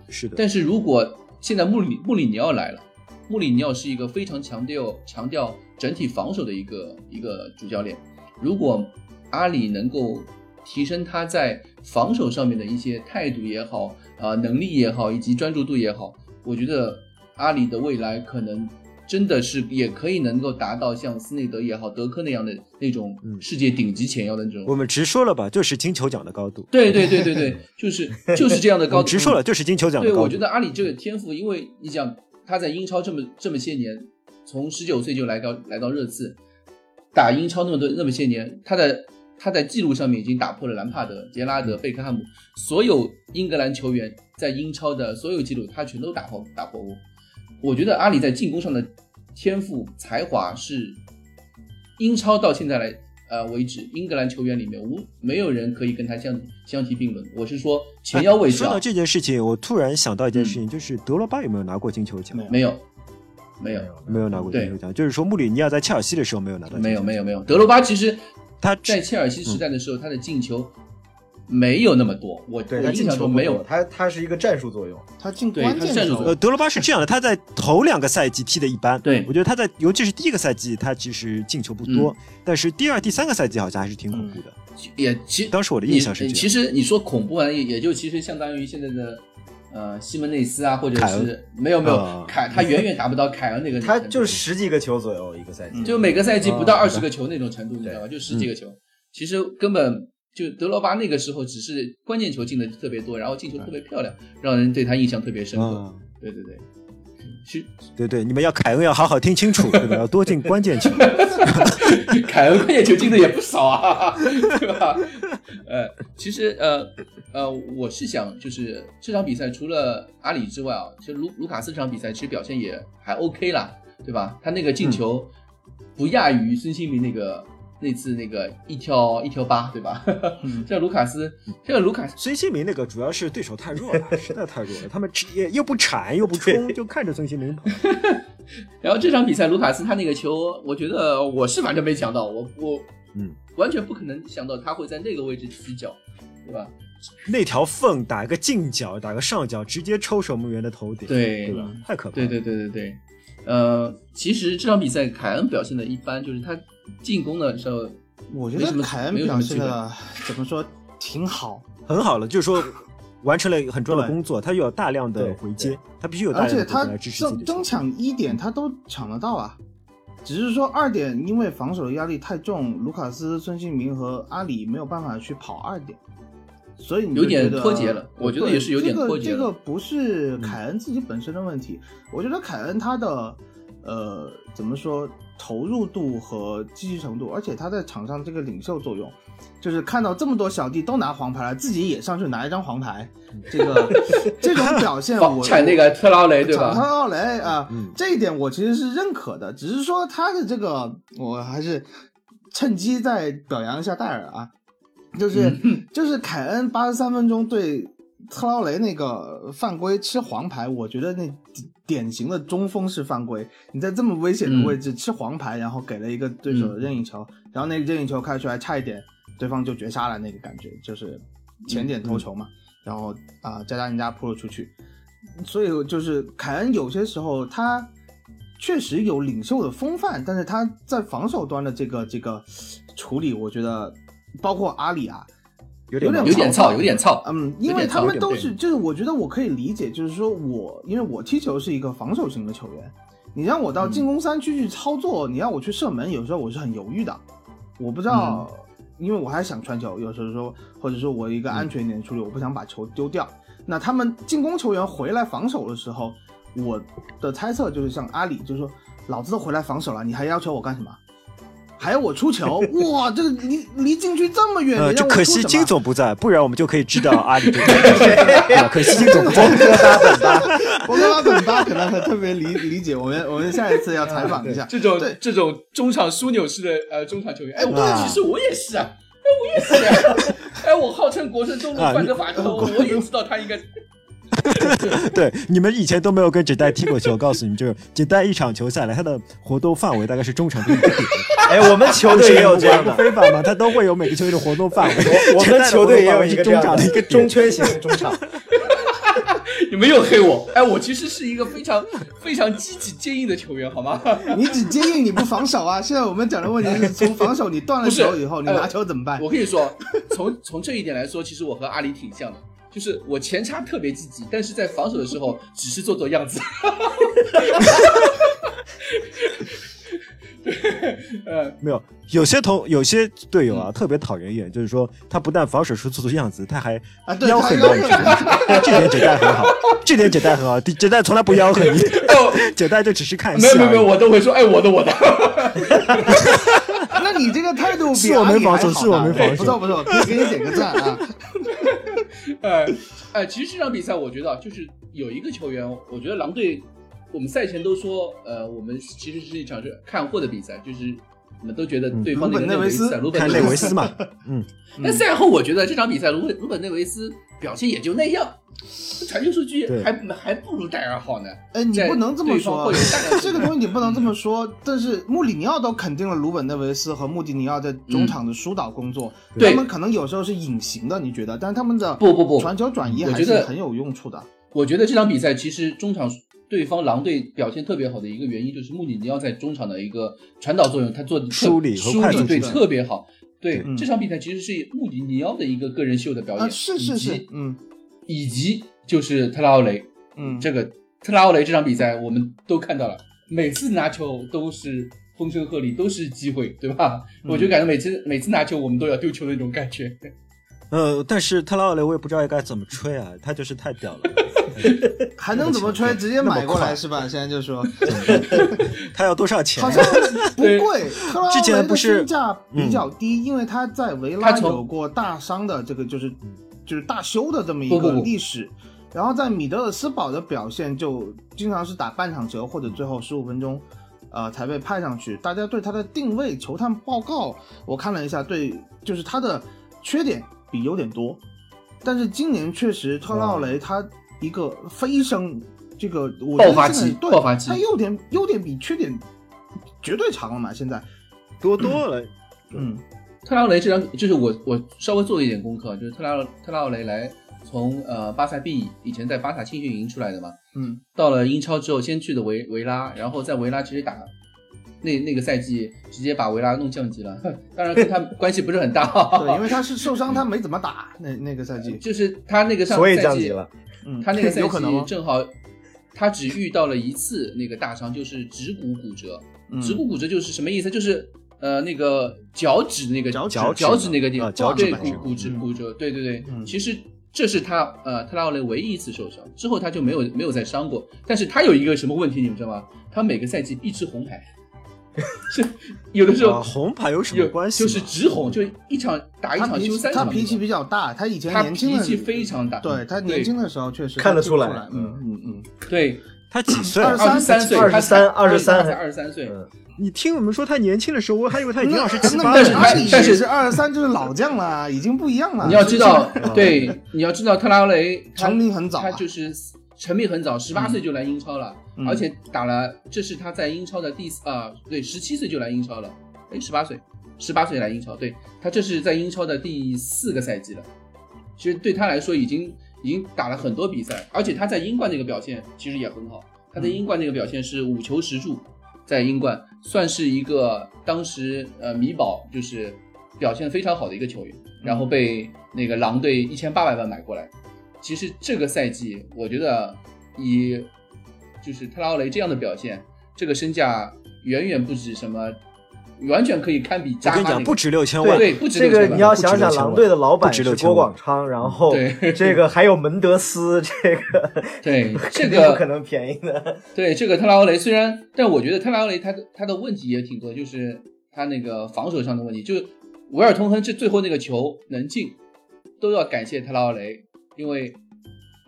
Speaker 2: 是的，
Speaker 1: 但是如果现在穆里穆里尼奥来了，穆里尼奥是一个非常强调强调整体防守的一个一个主教练。如果阿里能够提升他在防守上面的一些态度也好，啊、能力也好，以及专注度也好，我觉得阿里的未来可能真的是也可以能够达到像斯内德也好、德科那样的那种
Speaker 2: 嗯
Speaker 1: 世界顶级前腰的那种。
Speaker 2: 我们直说了吧，就是金球奖的高度。
Speaker 1: 对对对对对，就是就是这样的高度。
Speaker 2: 们直说了，就是金球奖的
Speaker 1: 对，
Speaker 2: 高度。
Speaker 1: 我觉得阿里这个天赋，因为你想他在英超这么这么些年，从十九岁就来到来到热刺，打英超那么多那么些年，他的他在记录上面已经打破了兰帕德、杰拉德、贝克汉姆所有英格兰球员在英超的所有记录，他全都打破打破过。我觉得阿里在进攻上的天赋才华是英超到现在来呃为止，英格兰球员里面无没有人可以跟他相相提并论。我是说前腰位置啊
Speaker 2: 说到，这件事情，我突然想到一件事情，就是德罗巴有没有拿过金球奖？
Speaker 3: 没有
Speaker 1: 没有没有
Speaker 2: 没有拿过金球奖，就是说穆里尼奥在切尔西的时候没有拿到。
Speaker 1: 没有没有没有，德罗巴其实
Speaker 2: 他
Speaker 1: 在切尔西时代的时候，他的进球没有那么多，我
Speaker 4: 对他
Speaker 1: 印
Speaker 4: 进球
Speaker 1: 没有。
Speaker 4: 他他是一个战术作用。
Speaker 3: 他进
Speaker 1: 对
Speaker 3: 关键
Speaker 1: 战术
Speaker 2: 呃，德罗巴是这样的，他在头两个赛季踢的一般，
Speaker 1: 对。
Speaker 2: 我觉得他在尤其是第一个赛季，他其实进球不多，但是第二、第三个赛季好像还是挺恐怖的。
Speaker 1: 也其
Speaker 2: 当时我的印象是这样。
Speaker 1: 其实你说恐怖啊，也也就其实相当于现在的呃西门内斯啊，或者是没有没有
Speaker 2: 啊。
Speaker 1: 凯，他远远达不到凯恩那个，
Speaker 4: 他就是十几个球左右一个赛季，
Speaker 1: 就每个赛季不到
Speaker 2: 啊
Speaker 1: 二十个球那种程度，你知道吧？就十几个球，其实根本就德罗巴那个时候只是关键球进的特别多，然后进球特别漂亮，让人对他印象特别深刻。
Speaker 2: 啊，
Speaker 1: 对对对，其实
Speaker 2: 对对，你们要凯恩要好好听清楚，对吧？要多进关键球。
Speaker 1: 凯恩关键球进的也不少啊，对吧？呃，其实呃呃，我是想就是这场比赛除了阿里之外啊，其实卢卢卡斯这场比赛其实表现也还 OK 啦，对吧？他那个进球不亚于孙兴民那个那次那个一挑一挑八，对吧？
Speaker 3: 嗯
Speaker 1: 这个卢卡斯，这个卢卡斯。
Speaker 2: 孙兴民那个主要是对手太弱了，实在太弱了，他们也又不铲又不冲，就看着孙兴民跑。
Speaker 1: 然后这场比赛卢卡斯他那个球，我觉得我是反正没想到，我我
Speaker 2: 嗯，
Speaker 1: 完全不可能想到他会在那个位置起脚，对吧？
Speaker 2: 那条缝打个近角，打个上角，直接抽守门员的头顶，
Speaker 1: 对
Speaker 2: 对吧？太可怕了。
Speaker 1: 对对对对对，呃，其实这场比赛凯恩表现的一般，就是他进攻的时候，
Speaker 3: 我觉得凯恩表现的怎么说挺好，
Speaker 2: 很好了，就是说完成了很重要的工作，他又有大量的回接，他必须有大
Speaker 3: 而且他
Speaker 2: 量的回接来支持自己的
Speaker 3: 争争抢一点他都抢得到啊，只是说二点因为防守的压力太重，卢卡斯、孙兴民和阿里没有办法去跑二点，所以你
Speaker 1: 有点脱节了我觉得也是有点脱节了
Speaker 3: 这个。这个不是凯恩自己本身的问题，我觉得凯恩他的呃怎么说投入度和积极程度，而且他在场上这个领袖作用。就是看到这么多小弟都拿黄牌了，自己也上去拿一张黄牌，这个 这种表现我
Speaker 1: 铲那个特劳雷，对吧？
Speaker 3: 特劳雷啊、
Speaker 2: 嗯
Speaker 3: 这一点我其实是认可的，只是说他的这个，我还是趁机再表扬一下戴尔啊，就是、
Speaker 1: 嗯
Speaker 3: 就是凯恩八十三分钟对特劳雷那个犯规吃黄牌，我觉得那典型的中锋式犯规，你在这么危险的位置吃黄牌，然后给了一个对手的任意球，然后那个任意球开出来差一点对方就绝杀了，那个感觉就是前点头球嘛，然后啊、加加人家扑了出去，所以就是凯恩有些时候他确实有领袖的风范，但是他在防守端的这个这个处理，我觉得包括阿里啊，
Speaker 2: 有点
Speaker 3: 有点
Speaker 1: 有点操，有点操。
Speaker 3: 嗯，因为他们都是，就是我觉得我可以理解，就是说我因为我踢球是一个防守型的球员，你让我到进攻三区去操作，你让我去射门，有时候我是很犹豫的，我不知道，因为我还想传球，有时候说或者说我一个安全一点的处理，我不想把球丢掉。那他们进攻球员回来防守的时候，我的猜测就是像阿里，就是说老子都回来防守了，你还要求我干什么？还要我出球？哇，这个离离禁区这么远，
Speaker 2: 呃，就可惜金总不在，不然我们就可以知道阿里这 可惜金总不在。
Speaker 3: 博格巴本巴可能会特别理理解我们，我们下一次要采访一下。
Speaker 1: 这种
Speaker 3: 对
Speaker 1: 这种中场枢纽式的呃中场球员，哎，我
Speaker 2: 啊。
Speaker 1: 其实我也是啊，哎，我也是啊，哎，我号称国胜中路
Speaker 2: 啊
Speaker 1: 范德法特，我也知道他应该
Speaker 2: 对，你们以前都没有跟纸袋踢过球，我告诉你们，就是纸袋一场球下来，他的活动范围大概是中场的一个点。
Speaker 4: 哎，我们球队也有这样的，
Speaker 2: 非法吗？他都会有每个球队的活动范围。
Speaker 4: 我们球队也有一
Speaker 2: 个中
Speaker 4: 个这样的
Speaker 2: 场的一个
Speaker 4: 中圈型的中场，
Speaker 1: 你们又黑我，哎，我其实是一个非常非常积极坚硬的球员，好吗？
Speaker 3: 你只坚硬，你不防守啊！现在我们讲的问题是从防守，你断了
Speaker 1: 不是
Speaker 3: 球以后，你
Speaker 1: 哎
Speaker 3: 拿球怎么办？
Speaker 1: 我跟你说，从从这一点来说，其实我和阿里挺像的，就是我前插特别积极，但是在防守的时候只是做做样子。对，呃，
Speaker 2: 没有，有些同有些队友啊，特别讨人厌，就是说他不但防守出做做样子，他还
Speaker 3: 啊对
Speaker 2: 吆喝你 这点解带很好，这点解带很好，解带从来不吆喝你，
Speaker 1: 哦，
Speaker 2: 解带就只是看。
Speaker 1: 没有没有没有，我都会说，哎，我的我的。
Speaker 3: 那你这个态度比
Speaker 2: 是我没防守是我没防守
Speaker 3: 不错不错，可以给你点个赞啊！
Speaker 1: 哎哎，其实这场比赛我觉得啊，就是有一个球员，我觉得狼队，我们赛前都说，呃，我们其实是一场是看货的比赛，就是我们都觉得对方那个
Speaker 3: 鲁本内维斯
Speaker 1: 鲁本
Speaker 2: 看内维斯嘛，嗯，
Speaker 1: 但赛后我觉得这场比赛鲁本鲁本内维斯表现也就那样，传球数据还还不如戴尔好呢。
Speaker 3: 哎，你不能这么说 这个东西你不能这么说。但是穆里尼奥都肯定了鲁本内维斯和穆迪尼奥在中场的疏导工作，
Speaker 1: 对
Speaker 3: 他们可能有时候是隐形的，你觉得？但是他们的
Speaker 1: 不不不
Speaker 3: 传球转移还是很有用处的。
Speaker 1: 我觉得这场比赛其实中场对方狼队表现特别好的一个原因，就是穆里尼奥在中场的一个传导作用，他做的特
Speaker 2: 梳理和
Speaker 1: 梳理对特别好。对、
Speaker 3: 嗯。
Speaker 1: 这场比赛其实是穆里尼奥的一个个人秀的表演，
Speaker 3: 啊，是是是，嗯。
Speaker 1: 以及就是特拉奥雷，
Speaker 3: 嗯，
Speaker 1: 这个特拉奥雷这场比赛我们都看到了，每次拿球都是风声鹤唳，都是机会，对吧？
Speaker 3: 嗯。
Speaker 1: 我就感觉每次每次拿球我们都要丢球的那种感觉。
Speaker 2: 呃，但是特拉奥雷我也不知道该怎么吹啊，他就是太屌了，
Speaker 3: 还能怎么吹？直接买过来是吧？现在就说，
Speaker 2: 他要多少钱
Speaker 3: 好？像不贵，特拉奥
Speaker 2: 之前
Speaker 3: 雷的
Speaker 2: 不是
Speaker 3: 身价比较低，因为他在维拉有过大伤的这个就是就是大修的这么一个历史。然后在米德尔斯堡的表现就经常是打半场球或者最后十五分钟，呃才被派上去。大家对他的定位球探报告我看了一下，对，就是他的缺点比优点多，但是今年确实特拉奥雷他一个飞升，这个我
Speaker 1: 爆发期
Speaker 3: 对
Speaker 1: 爆发期
Speaker 3: 它优点优点比缺点绝对长了嘛，现在，
Speaker 2: 多多了，
Speaker 3: 嗯。
Speaker 1: 特拉奥雷这张就是我我稍微做了一点功课，就是特拉特拉奥雷来从呃巴萨 B 以前在巴萨青训营出来的嘛，
Speaker 3: 嗯。
Speaker 1: 到了英超之后先去的维维拉，然后在维拉其实打那那个赛季直接把维拉弄降级了，当然跟他关系不是很大，
Speaker 3: 对，因为他是受伤，他没怎么打那那个赛季，
Speaker 1: 就是他那个上
Speaker 4: 所以
Speaker 1: 赛季
Speaker 4: 降级了。
Speaker 3: 嗯，
Speaker 1: 他那个 赛季正好他只遇到了一次那个大伤，就是指骨骨折。
Speaker 3: 嗯
Speaker 1: 指骨骨折就是什么意思？就是呃那个脚趾那个
Speaker 3: 脚趾
Speaker 1: 脚脚趾那个地方，
Speaker 2: 啊脚趾
Speaker 1: 对骨骨折
Speaker 3: 嗯
Speaker 1: 骨折，对对对。
Speaker 3: 嗯
Speaker 1: 其实这是他呃特拉奥雷唯一一次受伤，之后他就没有没有再伤过。但是他有一个什么问题，你们知道吗？他每个赛季必吃红牌，是有的时候
Speaker 2: 啊红牌有什
Speaker 1: 有
Speaker 2: 么关系
Speaker 1: 就？是直红，就一场打一场休三场
Speaker 3: 他脾气比较大，他以前
Speaker 1: 他
Speaker 3: 年轻的
Speaker 1: 脾气非常大，
Speaker 3: 对他年轻的时候确实
Speaker 4: 看得出来
Speaker 3: 来，嗯嗯嗯，
Speaker 1: 对
Speaker 2: 他几 岁啊
Speaker 3: ？23
Speaker 1: 二十三岁
Speaker 4: ，23
Speaker 1: 他才
Speaker 4: 23
Speaker 1: 才二十三岁。
Speaker 4: 嗯，
Speaker 2: 你听我们说他年轻的时候，我还以为他已经二十七
Speaker 1: 但是
Speaker 2: 了。
Speaker 1: 但是
Speaker 3: 也是二十三，就是老将了，已经不一样了。
Speaker 1: 你要知道，对，你要知道特拉奥雷
Speaker 3: 成名很早啊
Speaker 1: 他就是成名很早，十八岁就来英超了，
Speaker 3: 嗯。
Speaker 1: 而且打了，这是他在英超的第四啊，对，十七岁就来英超了，哎，十八岁，十八岁来英超，对他这是在英超的第四个赛季了，其实对他来说已经已经打了很多比赛，而且他在英冠那个表现其实也很好，他在英冠那个表现是五球十助，在英冠算是一个当时呃米堡就是表现非常好的一个球员，然后被那个狼队一千八百万买过来。其实这个赛季，我觉得以就是特拉奥雷这样的表现，这个身价远远不止什么，完全可以堪比
Speaker 2: 我跟你讲，不止六千万，
Speaker 1: 对，不止
Speaker 4: 这
Speaker 1: 六千万
Speaker 4: 个你要想想，狼队的老板是郭广昌，然后
Speaker 1: 对
Speaker 4: 这个还有门德斯，这个
Speaker 1: 对 这
Speaker 4: 肯定不可能便宜的。
Speaker 1: 对这个特拉奥雷，虽然但我觉得特拉奥雷他的他的问题也挺多，就是他那个防守上的问题，就是维尔通亨这最后那个球能进，都要感谢特拉奥雷，因为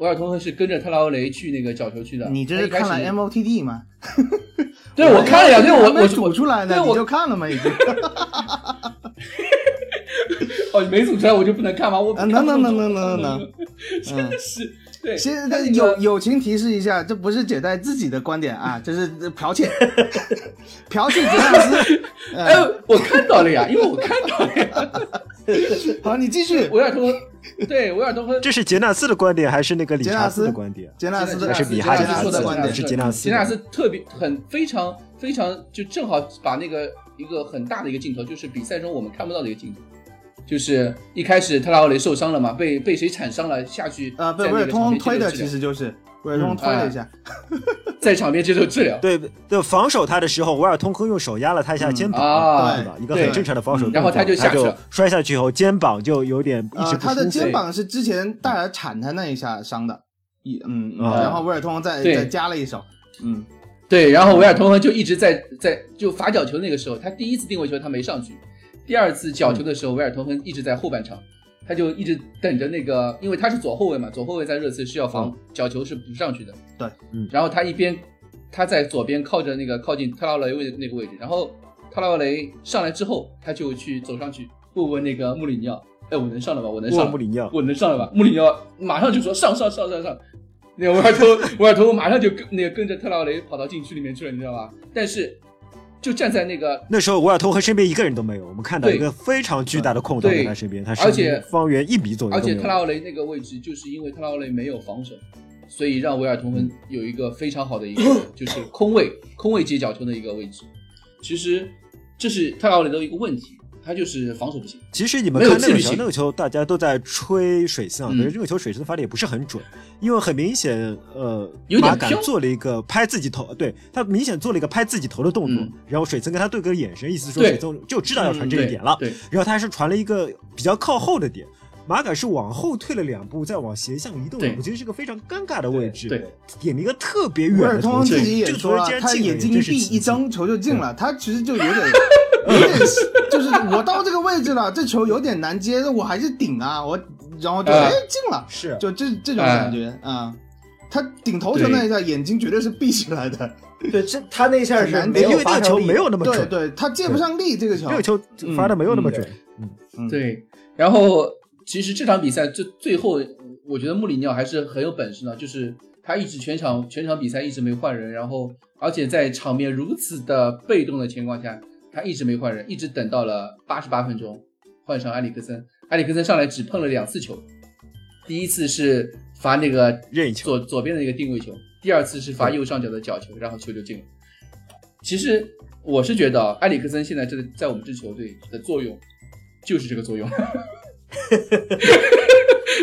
Speaker 1: 维尔通亨是跟着特劳雷去那个角球去的。
Speaker 3: 你这是看了 MOTD 吗？
Speaker 1: 对我看了呀，对我我
Speaker 3: 我出来呢，
Speaker 1: 对我
Speaker 3: 就看了嘛？已经
Speaker 1: 哦，你没组出来我就不能看吗？我
Speaker 3: 能，能能能能能能，
Speaker 1: 真的是，对，
Speaker 3: 先
Speaker 1: 他那个
Speaker 3: 友友情提示一下，这不是姐代自己的观点啊，这是剽窃，剽窃杰纳斯。
Speaker 1: 哎
Speaker 3: 呃，，
Speaker 1: 我看到了呀，因为我看到了呀。
Speaker 3: 好，你继续。
Speaker 1: 维尔通，对维尔通和
Speaker 2: 这是杰纳斯的观点还是那个理查
Speaker 3: 斯
Speaker 2: 斯的观点？
Speaker 3: 杰纳斯的
Speaker 1: 杰纳斯
Speaker 2: 还是比哈
Speaker 1: 杰纳斯
Speaker 2: 迪斯的
Speaker 1: 说的观点
Speaker 2: 是杰纳斯
Speaker 1: 杰纳斯特别很非常非常就正好把那个一个很大的一个镜头，就是比赛中我们看不到的一个镜头，就是一开始特拉奥雷受伤了嘛，被被谁铲伤了下去，
Speaker 3: 啊，被
Speaker 1: 在
Speaker 3: 威尔通推的，其实就是威尔通推了一下。
Speaker 1: 在场边接受治疗。
Speaker 2: 对对，防守他的时候，维尔通亨用手压了他一下肩膀，
Speaker 1: 啊
Speaker 2: 对吧？一个很正常的防守动作，
Speaker 1: 然后他就下去了
Speaker 2: 摔下去以后，肩膀就有点一直
Speaker 3: 呃，
Speaker 2: 不舒服。
Speaker 3: 他的肩膀是之前戴尔铲他那一下伤的，一嗯，然后威尔通再再加了一手，嗯，
Speaker 1: 对，然后维尔通亨就一直在在就罚角球那个时候，他第一次定位球他没上去，第二次角球的时候，维尔通亨一直在后半场，他就一直等着那个，因为他是左后卫嘛，左后卫在热刺是要防角球是不上去的。
Speaker 3: 对，
Speaker 2: 嗯
Speaker 1: 然后他一边他在左边靠着那个靠近特拉雷位的那个位置，然后特拉雷上来之后，他就去走上去问问那个穆里尼奥，哎，我能上了吧？我能上
Speaker 2: 穆里尼奥，
Speaker 1: 我能上了吧？穆里尼奥马上就说上上上上上，那个维尔托 维尔托马上就跟那个跟着特劳雷跑到禁区里面去了，你知道吧？但是就站在那个，
Speaker 2: 那时候维尔通和身边一个人都没有，我们看到一个非常巨大的空档
Speaker 1: 对。
Speaker 2: 在他身边，他
Speaker 1: 而
Speaker 2: 身
Speaker 1: 且
Speaker 2: 边方圆一米左右
Speaker 1: 而且特拉奥雷那个位置，就是因为特拉奥雷没有防守，所以让维尔通亨有一个非常好的一个 就是空位空位接角球的一个位置。其实这是特拉奥雷的一个问题，他就是防守不行。
Speaker 2: 其实你们看那个球，那个球大家都在吹水森啊，
Speaker 1: 嗯
Speaker 2: 可是这个球水森发的也不是很准，因为很明显，呃，
Speaker 1: 有点
Speaker 2: 马杆做了一个拍自己头，对他明显做了一个拍自己头的动作，
Speaker 1: 嗯
Speaker 2: 然后水森跟他对个眼神，意思说水森就知道要传这一点了，
Speaker 1: 对，
Speaker 2: 然后他还是传了一个比较靠后的点。马杆是往后退了两步，再往斜向移动两步，其实是个非常尴尬的位置。
Speaker 1: 对，
Speaker 2: 点了一个特别远的头球，
Speaker 3: 通自己也
Speaker 2: 这个球
Speaker 3: 说了，
Speaker 2: 竟然进
Speaker 3: 眼睛一闭一张，球就进了。他其实就有点，有点，就是我到这个位置了，这球有点难接，我还是顶啊，我然后就
Speaker 1: 啊
Speaker 3: 哎进了，
Speaker 2: 是
Speaker 3: 就这这种感觉啊。他顶头球那一下，眼睛绝对是闭起来的，
Speaker 4: 对，这他那一下是
Speaker 3: 难
Speaker 4: 没有
Speaker 2: 因为那个球没有那么准，
Speaker 3: 对对，他接不上力，这个球
Speaker 2: 这个球发的没有那么
Speaker 4: 嗯
Speaker 2: 准。
Speaker 3: 嗯
Speaker 1: 对，然后其实这场比赛最最后，我觉得穆里尼奥还是很有本事的，就是他一直全场全场比赛一直没换人，然后而且在场面如此的被动的情况下，他一直没换人，一直等到了八十八分钟换上埃里克森，埃里克森上来只碰了两次球，第一次是罚那个
Speaker 2: 任意球
Speaker 1: 左左边的一个定位球，第二次是罚右上角的角球，然后球就进了。其实我是觉得啊埃里克森现在这个在我们这支球队的作用就是这个作用。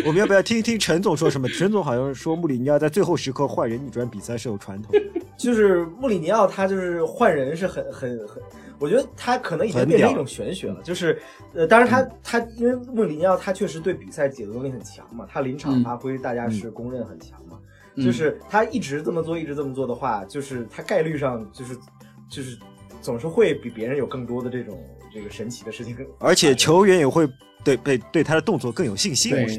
Speaker 2: 我们要不要听一听陈总说什么？陈总好像说穆里尼奥在最后时刻换人逆转比赛是有传统的，
Speaker 4: 就是穆里尼奥，他就是换人是很很很，我觉得他可能已经变成一种玄学了。就是呃，当然他他因为穆里尼奥他确实对比赛解读能力很强嘛，他临场
Speaker 1: 嗯
Speaker 4: 发挥大家是公认很强嘛。
Speaker 1: 嗯
Speaker 4: 就是他一直这么做，一直这么做的话，就是他概率上就是就是总是会比别人有更多的这种这个神奇的事情更，
Speaker 2: 而且球员也会对对对他的动作更有信心，
Speaker 1: 对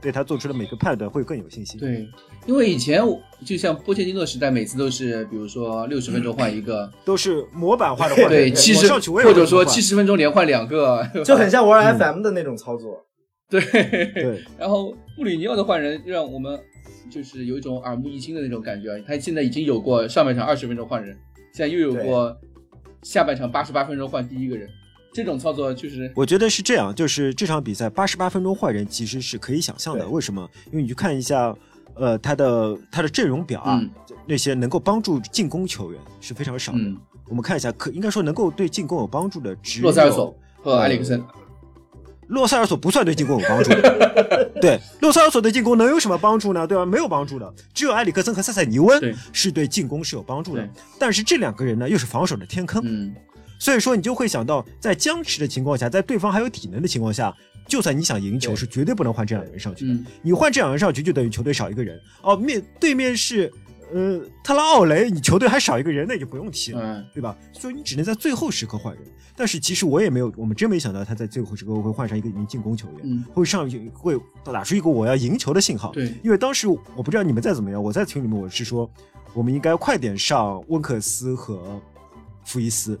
Speaker 2: 对。他做出的每个判断会更有信心。，
Speaker 1: 对，因为以前就像波切蒂诺时代，每次都是比如说六十分钟换一个，
Speaker 2: 都是模板化的换人，
Speaker 1: 对，
Speaker 2: 我
Speaker 1: 七十或者说七十分钟连换两个，
Speaker 4: 就很像玩
Speaker 2: 嗯。
Speaker 4: FM 的那种操作。
Speaker 1: 对。
Speaker 2: 对，
Speaker 1: 然后布里尼奥的换人让我们就是有一种耳目一新的那种感觉。他现在已经有过上半场二十分钟换人，现在又有过下半场八十八分钟换第一个人，这种操作就是
Speaker 2: 我觉得是这样，就是这场比赛八十八分钟换人其实是可以想象的。为什么？因为你去看一下，呃，他的他的阵容表啊，
Speaker 1: 嗯
Speaker 2: 那些能够帮助进攻球员是非常少的。
Speaker 1: 嗯，
Speaker 2: 我们看一下，可应该说能够对进攻有帮助的只有
Speaker 1: 洛塞尔索和埃里克森。
Speaker 2: 洛塞尔索不算对进攻有帮助的，对，洛塞尔索对进攻能有什么帮助呢？对吧？没有帮助的，只有埃里克森和塞塞尼温是对进攻是有帮助的。但是这两个人呢，又是防守的天坑，
Speaker 1: 嗯，
Speaker 2: 所以说你就会想到，在僵持的情况下，在对方还有体能的情况下，就算你想赢球，是绝对不能换这两个人上去的。
Speaker 1: 嗯
Speaker 2: 你换这两个人上去，就等于球队少一个人。哦，面对面是呃特拉奥雷，你球队还少一个人，那就不用踢了。
Speaker 1: 嗯，
Speaker 2: 对吧？所以你只能在最后时刻换人。但是其实我也没有，我们真没想到他在最后时刻会换上一个名进攻球员，
Speaker 1: 嗯
Speaker 2: 会上去会打出一个我要赢球的信号。
Speaker 1: 对
Speaker 2: 因为当时我不知道你们在怎么样，我在群里面我是说，我们应该快点上温克斯和福伊斯，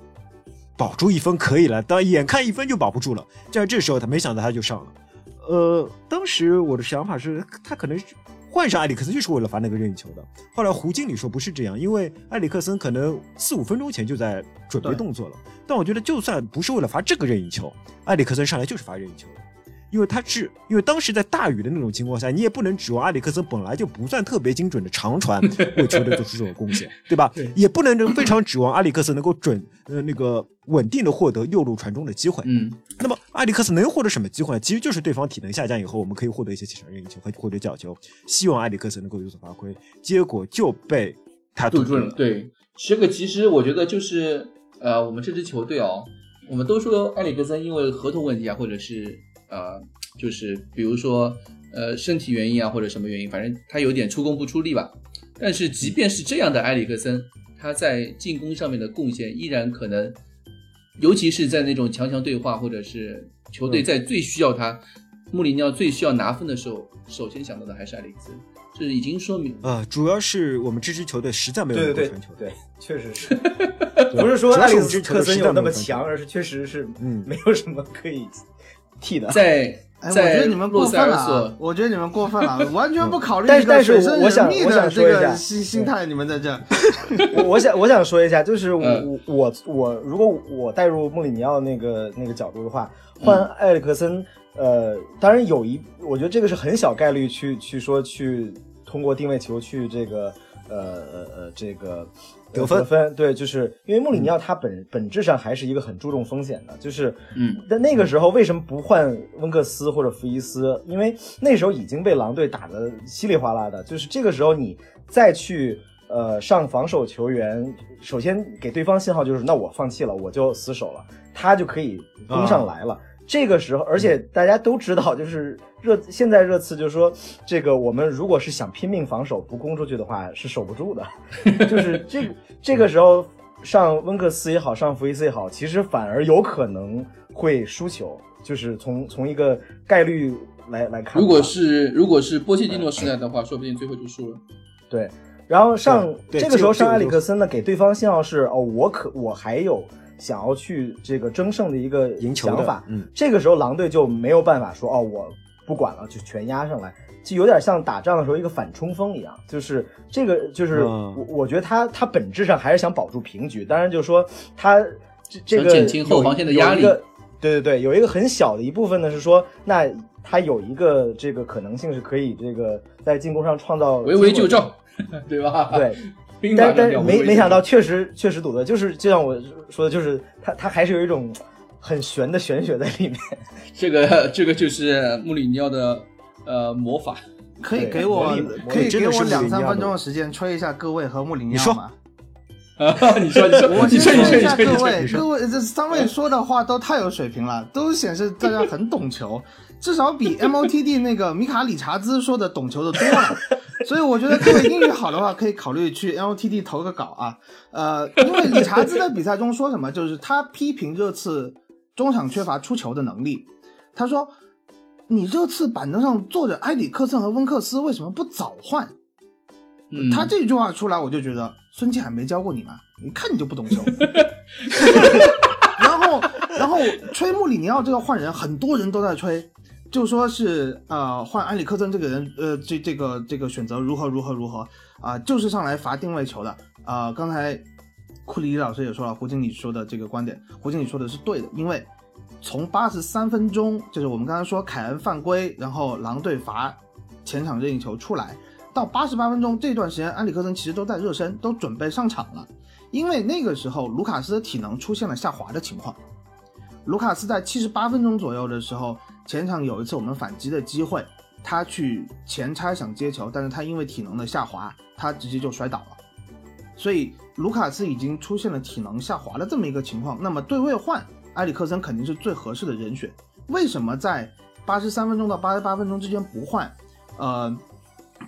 Speaker 2: 保住一分可以了。但眼看一分就保不住了，就在这时候他没想到他就上了。呃，当时我的想法是，他可能是换上埃里克森就是为了罚那个任意球的。后来胡经理说不是这样，因为埃里克森可能四五分钟前就在准备动作了。但我觉得就算不是为了罚这个任意球，埃里克森上来就是罚任意球的。因为他是因为当时在大雨的那种情况下，你也不能指望埃里克森本来就不算特别精准的长传为球队做出这种贡献，对吧？也不能非常指望埃里克森能够准呃那个稳定的获得右路传中的机会。
Speaker 1: 嗯，
Speaker 2: 那么埃里克斯能获得什么机会呢？其实就是对方体能下降以后，我们可以获得一些起场任意球和获得角球，希望埃里克斯能够有所发挥，结果就被他
Speaker 1: 杜
Speaker 2: 住
Speaker 1: 住了。对，这个其实我觉得就是呃，我们这支球队哦，我们都说埃里克森因为合同问题啊，或者是呃，就是比如说呃身体原因啊，或者什么原因，反正他有点出工不出力吧。但是即便是这样的埃里克森，他在进攻上面的贡献依然可能，尤其是在那种强强对话，或者是球队在最需要他，穆里尼奥最需要拿分的时候，首先想到的还是埃里克森，这已经说明
Speaker 2: 啊、主要是我们这支球队实在没有
Speaker 4: 对对对
Speaker 2: 能够传球。
Speaker 4: 对，确实是，不是说埃里克森有那么强，而是确实是
Speaker 2: 嗯
Speaker 4: 没有什么可以替的。
Speaker 1: 在
Speaker 3: 哎，我觉
Speaker 1: 在
Speaker 3: 得你们过分了啊！我觉得你们过分了，完全不考虑这个
Speaker 4: 但是但是
Speaker 3: 水深
Speaker 4: 我想我
Speaker 3: 人密的这
Speaker 4: 想说一下
Speaker 3: 个心心态，你们在这。
Speaker 4: 我 我想我想说一下，就是我、
Speaker 1: 嗯
Speaker 4: 我我如果我带入穆里尼奥那个那个角度的话，换埃里克森，呃，当然有一，我觉得这个是很小概率去去说去通过定位球去这个呃呃呃这个。
Speaker 2: 得分
Speaker 4: 得分对，就是因为穆里尼奥他本、本质上还是一个很注重风险的，就是
Speaker 1: 嗯，
Speaker 4: 但那个时候为什么不换温克斯或者福伊斯？因为那时候已经被狼队打得稀里哗啦的，就是这个时候你再去呃上防守球员，首先给对方信号就是那我放弃了，我就死守了，他就可以攻上来了。这个时候，而且大家都知道，就是热现在热刺就是说，这个我们如果是想拼命防守不攻出去的话，是守不住的。就是这个这个时候上温克斯也好，上福伊斯也好，其实反而有可能会输球。就是从从一个概率来来看，
Speaker 1: 如果是如果是波切蒂诺时代的话，说不定最后就输了。
Speaker 4: 对，然后上
Speaker 2: 对
Speaker 4: 这个时候上埃里克森呢，给对方信号是哦，我可我还有想要去这个争胜的一个
Speaker 2: 赢球
Speaker 4: 想法。
Speaker 2: 嗯，
Speaker 4: 这个时候狼队就没有办法说哦，我不管了，就全压上来，就有点像打仗的时候一个反冲锋一样。就是这个，就是
Speaker 2: 嗯
Speaker 4: 我我觉得他他本质上还是想保住平局，当然就是说他这这个
Speaker 1: 想减轻后防线的压力
Speaker 4: 有一个对对对，有一个很小的一部分呢是说，那他有一个这个可能性是可以这个在进攻上创造
Speaker 1: 围魏救
Speaker 4: 机会的
Speaker 1: 赵，对吧？
Speaker 4: 对，但但没没想到，确实确实赌的，就是就像我说的，就是他他还是有一种很玄的玄学在里面。
Speaker 1: 这个这个就是穆里尼奥的呃魔法。
Speaker 3: 可以给我可以给我两三分钟的时间吹一下各位和穆里尼奥吗？
Speaker 1: 啊，你说你说
Speaker 3: 我
Speaker 1: 你说
Speaker 3: 先说一下
Speaker 1: 你说你说你说
Speaker 3: 各位，各位这三位说的话都太有水平了，都显示大家很懂球，至少比 MOTD 那个米卡理查兹说的懂球的多了。所以我觉得各位英语好的话，可以考虑去 MOTD 投个稿啊。呃，因为理查兹在比赛中说什么，就是他批评热刺中场缺乏出球的能力。他说：“你热刺板凳上坐着埃里克森和温克斯，为什么不早换？”
Speaker 1: 嗯，
Speaker 3: 他这句话出来，我就觉得孙继海没教过你吗？一看你就不懂球。然后，然后吹穆里尼奥这个换人，很多人都在吹，就说是呃换埃里克森这个人，呃这这个这个选择如何如何如何啊、就是上来罚定位球的啊、刚才库里老师也说了，胡经理说的这个观点，胡经理说的是对的，因为从八十三分钟，就是我们刚才说凯恩犯规，然后狼队罚前场任意球出来，到八十八分钟这段时间，埃里克森其实都在热身，都准备上场了。因为那个时候卢卡斯的体能出现了下滑的情况。卢卡斯在七十八分钟左右的时候，前场有一次我们反击的机会，他去前插想接球，但是他因为体能的下滑，他直接就摔倒了。所以卢卡斯已经出现了体能下滑的这么一个情况，那么对位换埃里克森肯定是最合适的人选。为什么在八十三分钟到八十八分钟之间不换？呃，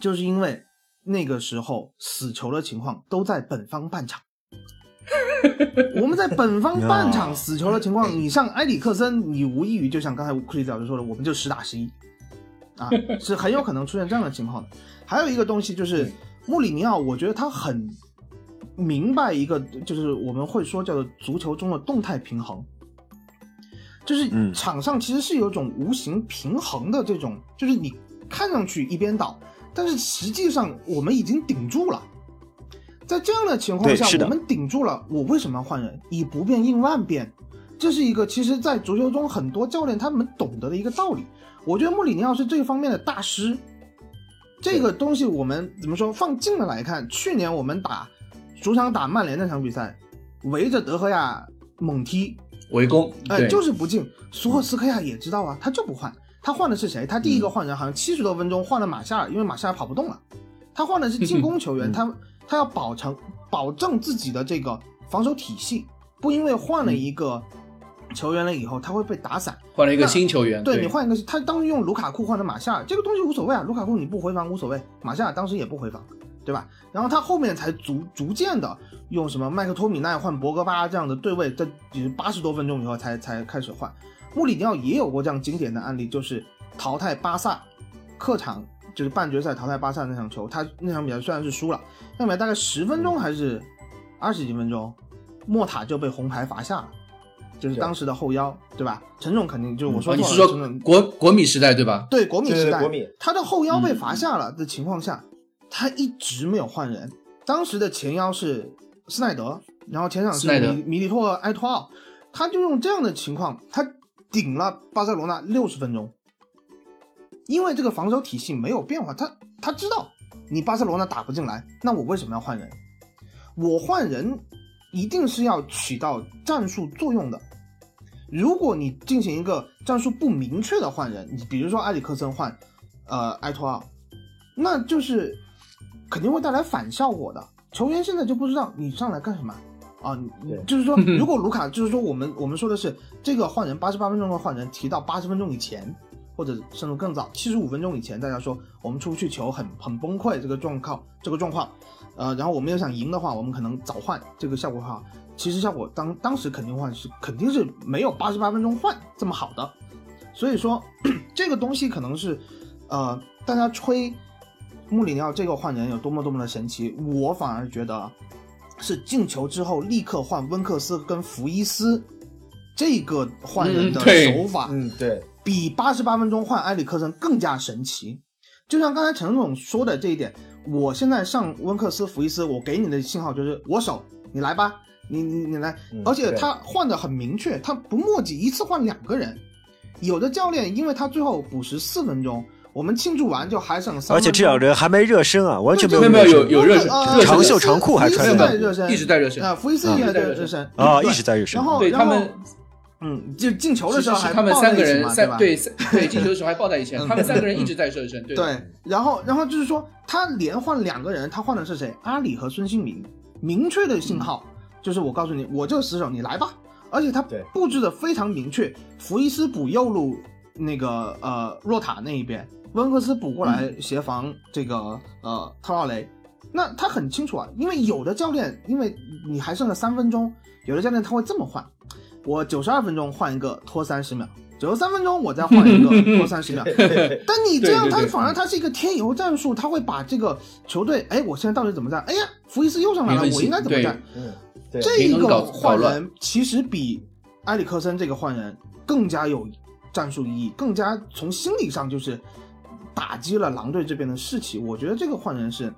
Speaker 3: 就是因为那个时候死球的情况都在本方半场。我们在本方半场死球的情况，你上埃里克森，你无异于就像刚才库里老师说的，我们就十打十一，啊，是很有可能出现这样的情况的。还有一个东西就是穆里尼奥，我觉得他很明白一个，就是我们会说叫做足球中的动态平衡，就是
Speaker 2: 嗯
Speaker 3: 场上其实是有一种无形平衡的这种，就是你看上去一边倒，但是实际上我们已经顶住了。在这样的情况下我们顶住了，我为什么要换人？以不变应万变，这是一个其实，在足球中很多教练他们懂得的一个道理。我觉得穆里尼奥是这方面的大师。这个东西我们怎么说？放近了来看，去年我们打主场打曼联那场比赛，围着德赫亚猛踢，
Speaker 1: 围攻，
Speaker 3: 哎，
Speaker 1: 对，
Speaker 3: 就是不进。索尔斯克亚也知道啊，他就不换。他换的是谁？他第一个换人好像七十多分钟换了马夏尔，因为马夏尔跑不动了。他换的是进 攻球员，
Speaker 4: 嗯
Speaker 3: 他他要保成保证自己的这个防守体系，不因为换了一个球员了以后他会被打散。
Speaker 1: 换了一个新球员，
Speaker 3: 对你换一个，他当时用卢卡库换的马夏尔，这个东西无所谓啊，卢卡库你不回防无所谓，马夏尔当时也不回防，对吧？然后他后面才逐逐渐的用什么麦克托米奈换博格巴这样的对位，在就是八十多分钟以后才才开始换。穆里尼奥也有过这样经典的案例，就是淘汰巴萨客场就是半决赛淘汰巴萨那场球，他那场比赛虽然是输了，那比赛大概十分钟还是二十几分钟，莫塔就被红牌罚下了。就是当时的后腰，对吧？陈总肯定就是我说
Speaker 1: 你是说
Speaker 3: 陈总
Speaker 1: 国国米时代对吧？
Speaker 3: 对国米时代，他的后腰被
Speaker 1: 嗯
Speaker 3: 罚下了的情况下，他一直没有换人。当时的前腰是斯奈德，然后前场是米利托埃托奥，他就用这样的情况，他顶了巴塞罗那六十分钟。因为这个防守体系没有变化，他他知道你巴塞罗那打不进来，那我为什么要换人？我换人一定是要起到战术作用的。如果你进行一个战术不明确的换人，你比如说埃里克森换呃埃托奥，那就是肯定会带来反效果的。球员现在就不知道你上来干什么啊？就是说，如果卢卡就是说我们我们说的是这个换人八十八分钟的换人提到八十分钟以前，或者甚至更早七十五分钟以前，大家说我们出去球很很崩溃这个状况这个状况，呃，然后我们要想赢的话，我们可能早换这个效果好。其实效果当当时肯定换是肯定是没有八十八分钟换这么好的，所以说这个东西可能是，呃，大家吹穆里尼奥这个换人有多么多么的神奇，我反而觉得是进球之后立刻换温克斯跟福伊斯这个换人的
Speaker 1: 嗯对
Speaker 3: 手法，
Speaker 4: 嗯，对，
Speaker 3: 比八十八分钟换埃里克森更加神奇。就像刚才陈总说的这一点，我现在上温克斯、福伊斯，我给你的信号就是我守，你来吧，你你你来
Speaker 4: 嗯，
Speaker 3: 而且他换的很明确，他不墨迹，一次换两个人。有的教练因为他最后补时四分钟，我们庆祝完就还剩三
Speaker 2: 而且这两人还没热身啊，完全
Speaker 3: 没
Speaker 2: 有
Speaker 1: 没有没有
Speaker 2: 热身
Speaker 1: 有热身
Speaker 2: 长袖长裤还穿
Speaker 3: 福伊斯
Speaker 2: 着
Speaker 3: 在热身，
Speaker 1: 一直在热身
Speaker 3: 啊，福伊斯也在热身
Speaker 2: 啊，一直在热身。
Speaker 3: 然后然后
Speaker 1: 对他们
Speaker 3: 嗯，就进球的时候还
Speaker 1: 他们三个人三
Speaker 3: 吧
Speaker 1: 对三对进球的时候还抱在一起
Speaker 3: 嗯，
Speaker 1: 他们三个人一直在热身，对
Speaker 3: 对，然后然后就是说，他连换两个人，他换的是谁？阿里和孙兴民，明确的信号、就是我告诉你，我这个死守，你来吧。而且他布置的非常明确，福伊斯补右路那个呃若塔那一边，温克斯补过来协防这个、呃特奥雷。那他很清楚啊，因为有的教练，因为你还剩了三分钟，有的教练他会这么换：我九十二分钟换一个拖三十秒，九十三分钟我再换一个 拖三十秒。但你这样，他反而他是一个添油战术，他会把这个球队，哎，我现在到底怎么站？哎呀，福伊斯又上来了我应该怎么
Speaker 1: 性
Speaker 3: 站？这
Speaker 1: 一，个
Speaker 3: 换人其实比埃里克森这个换人更加有战术意义，更加从心理上就是打击了狼队这边的士气。我觉得这个换人是，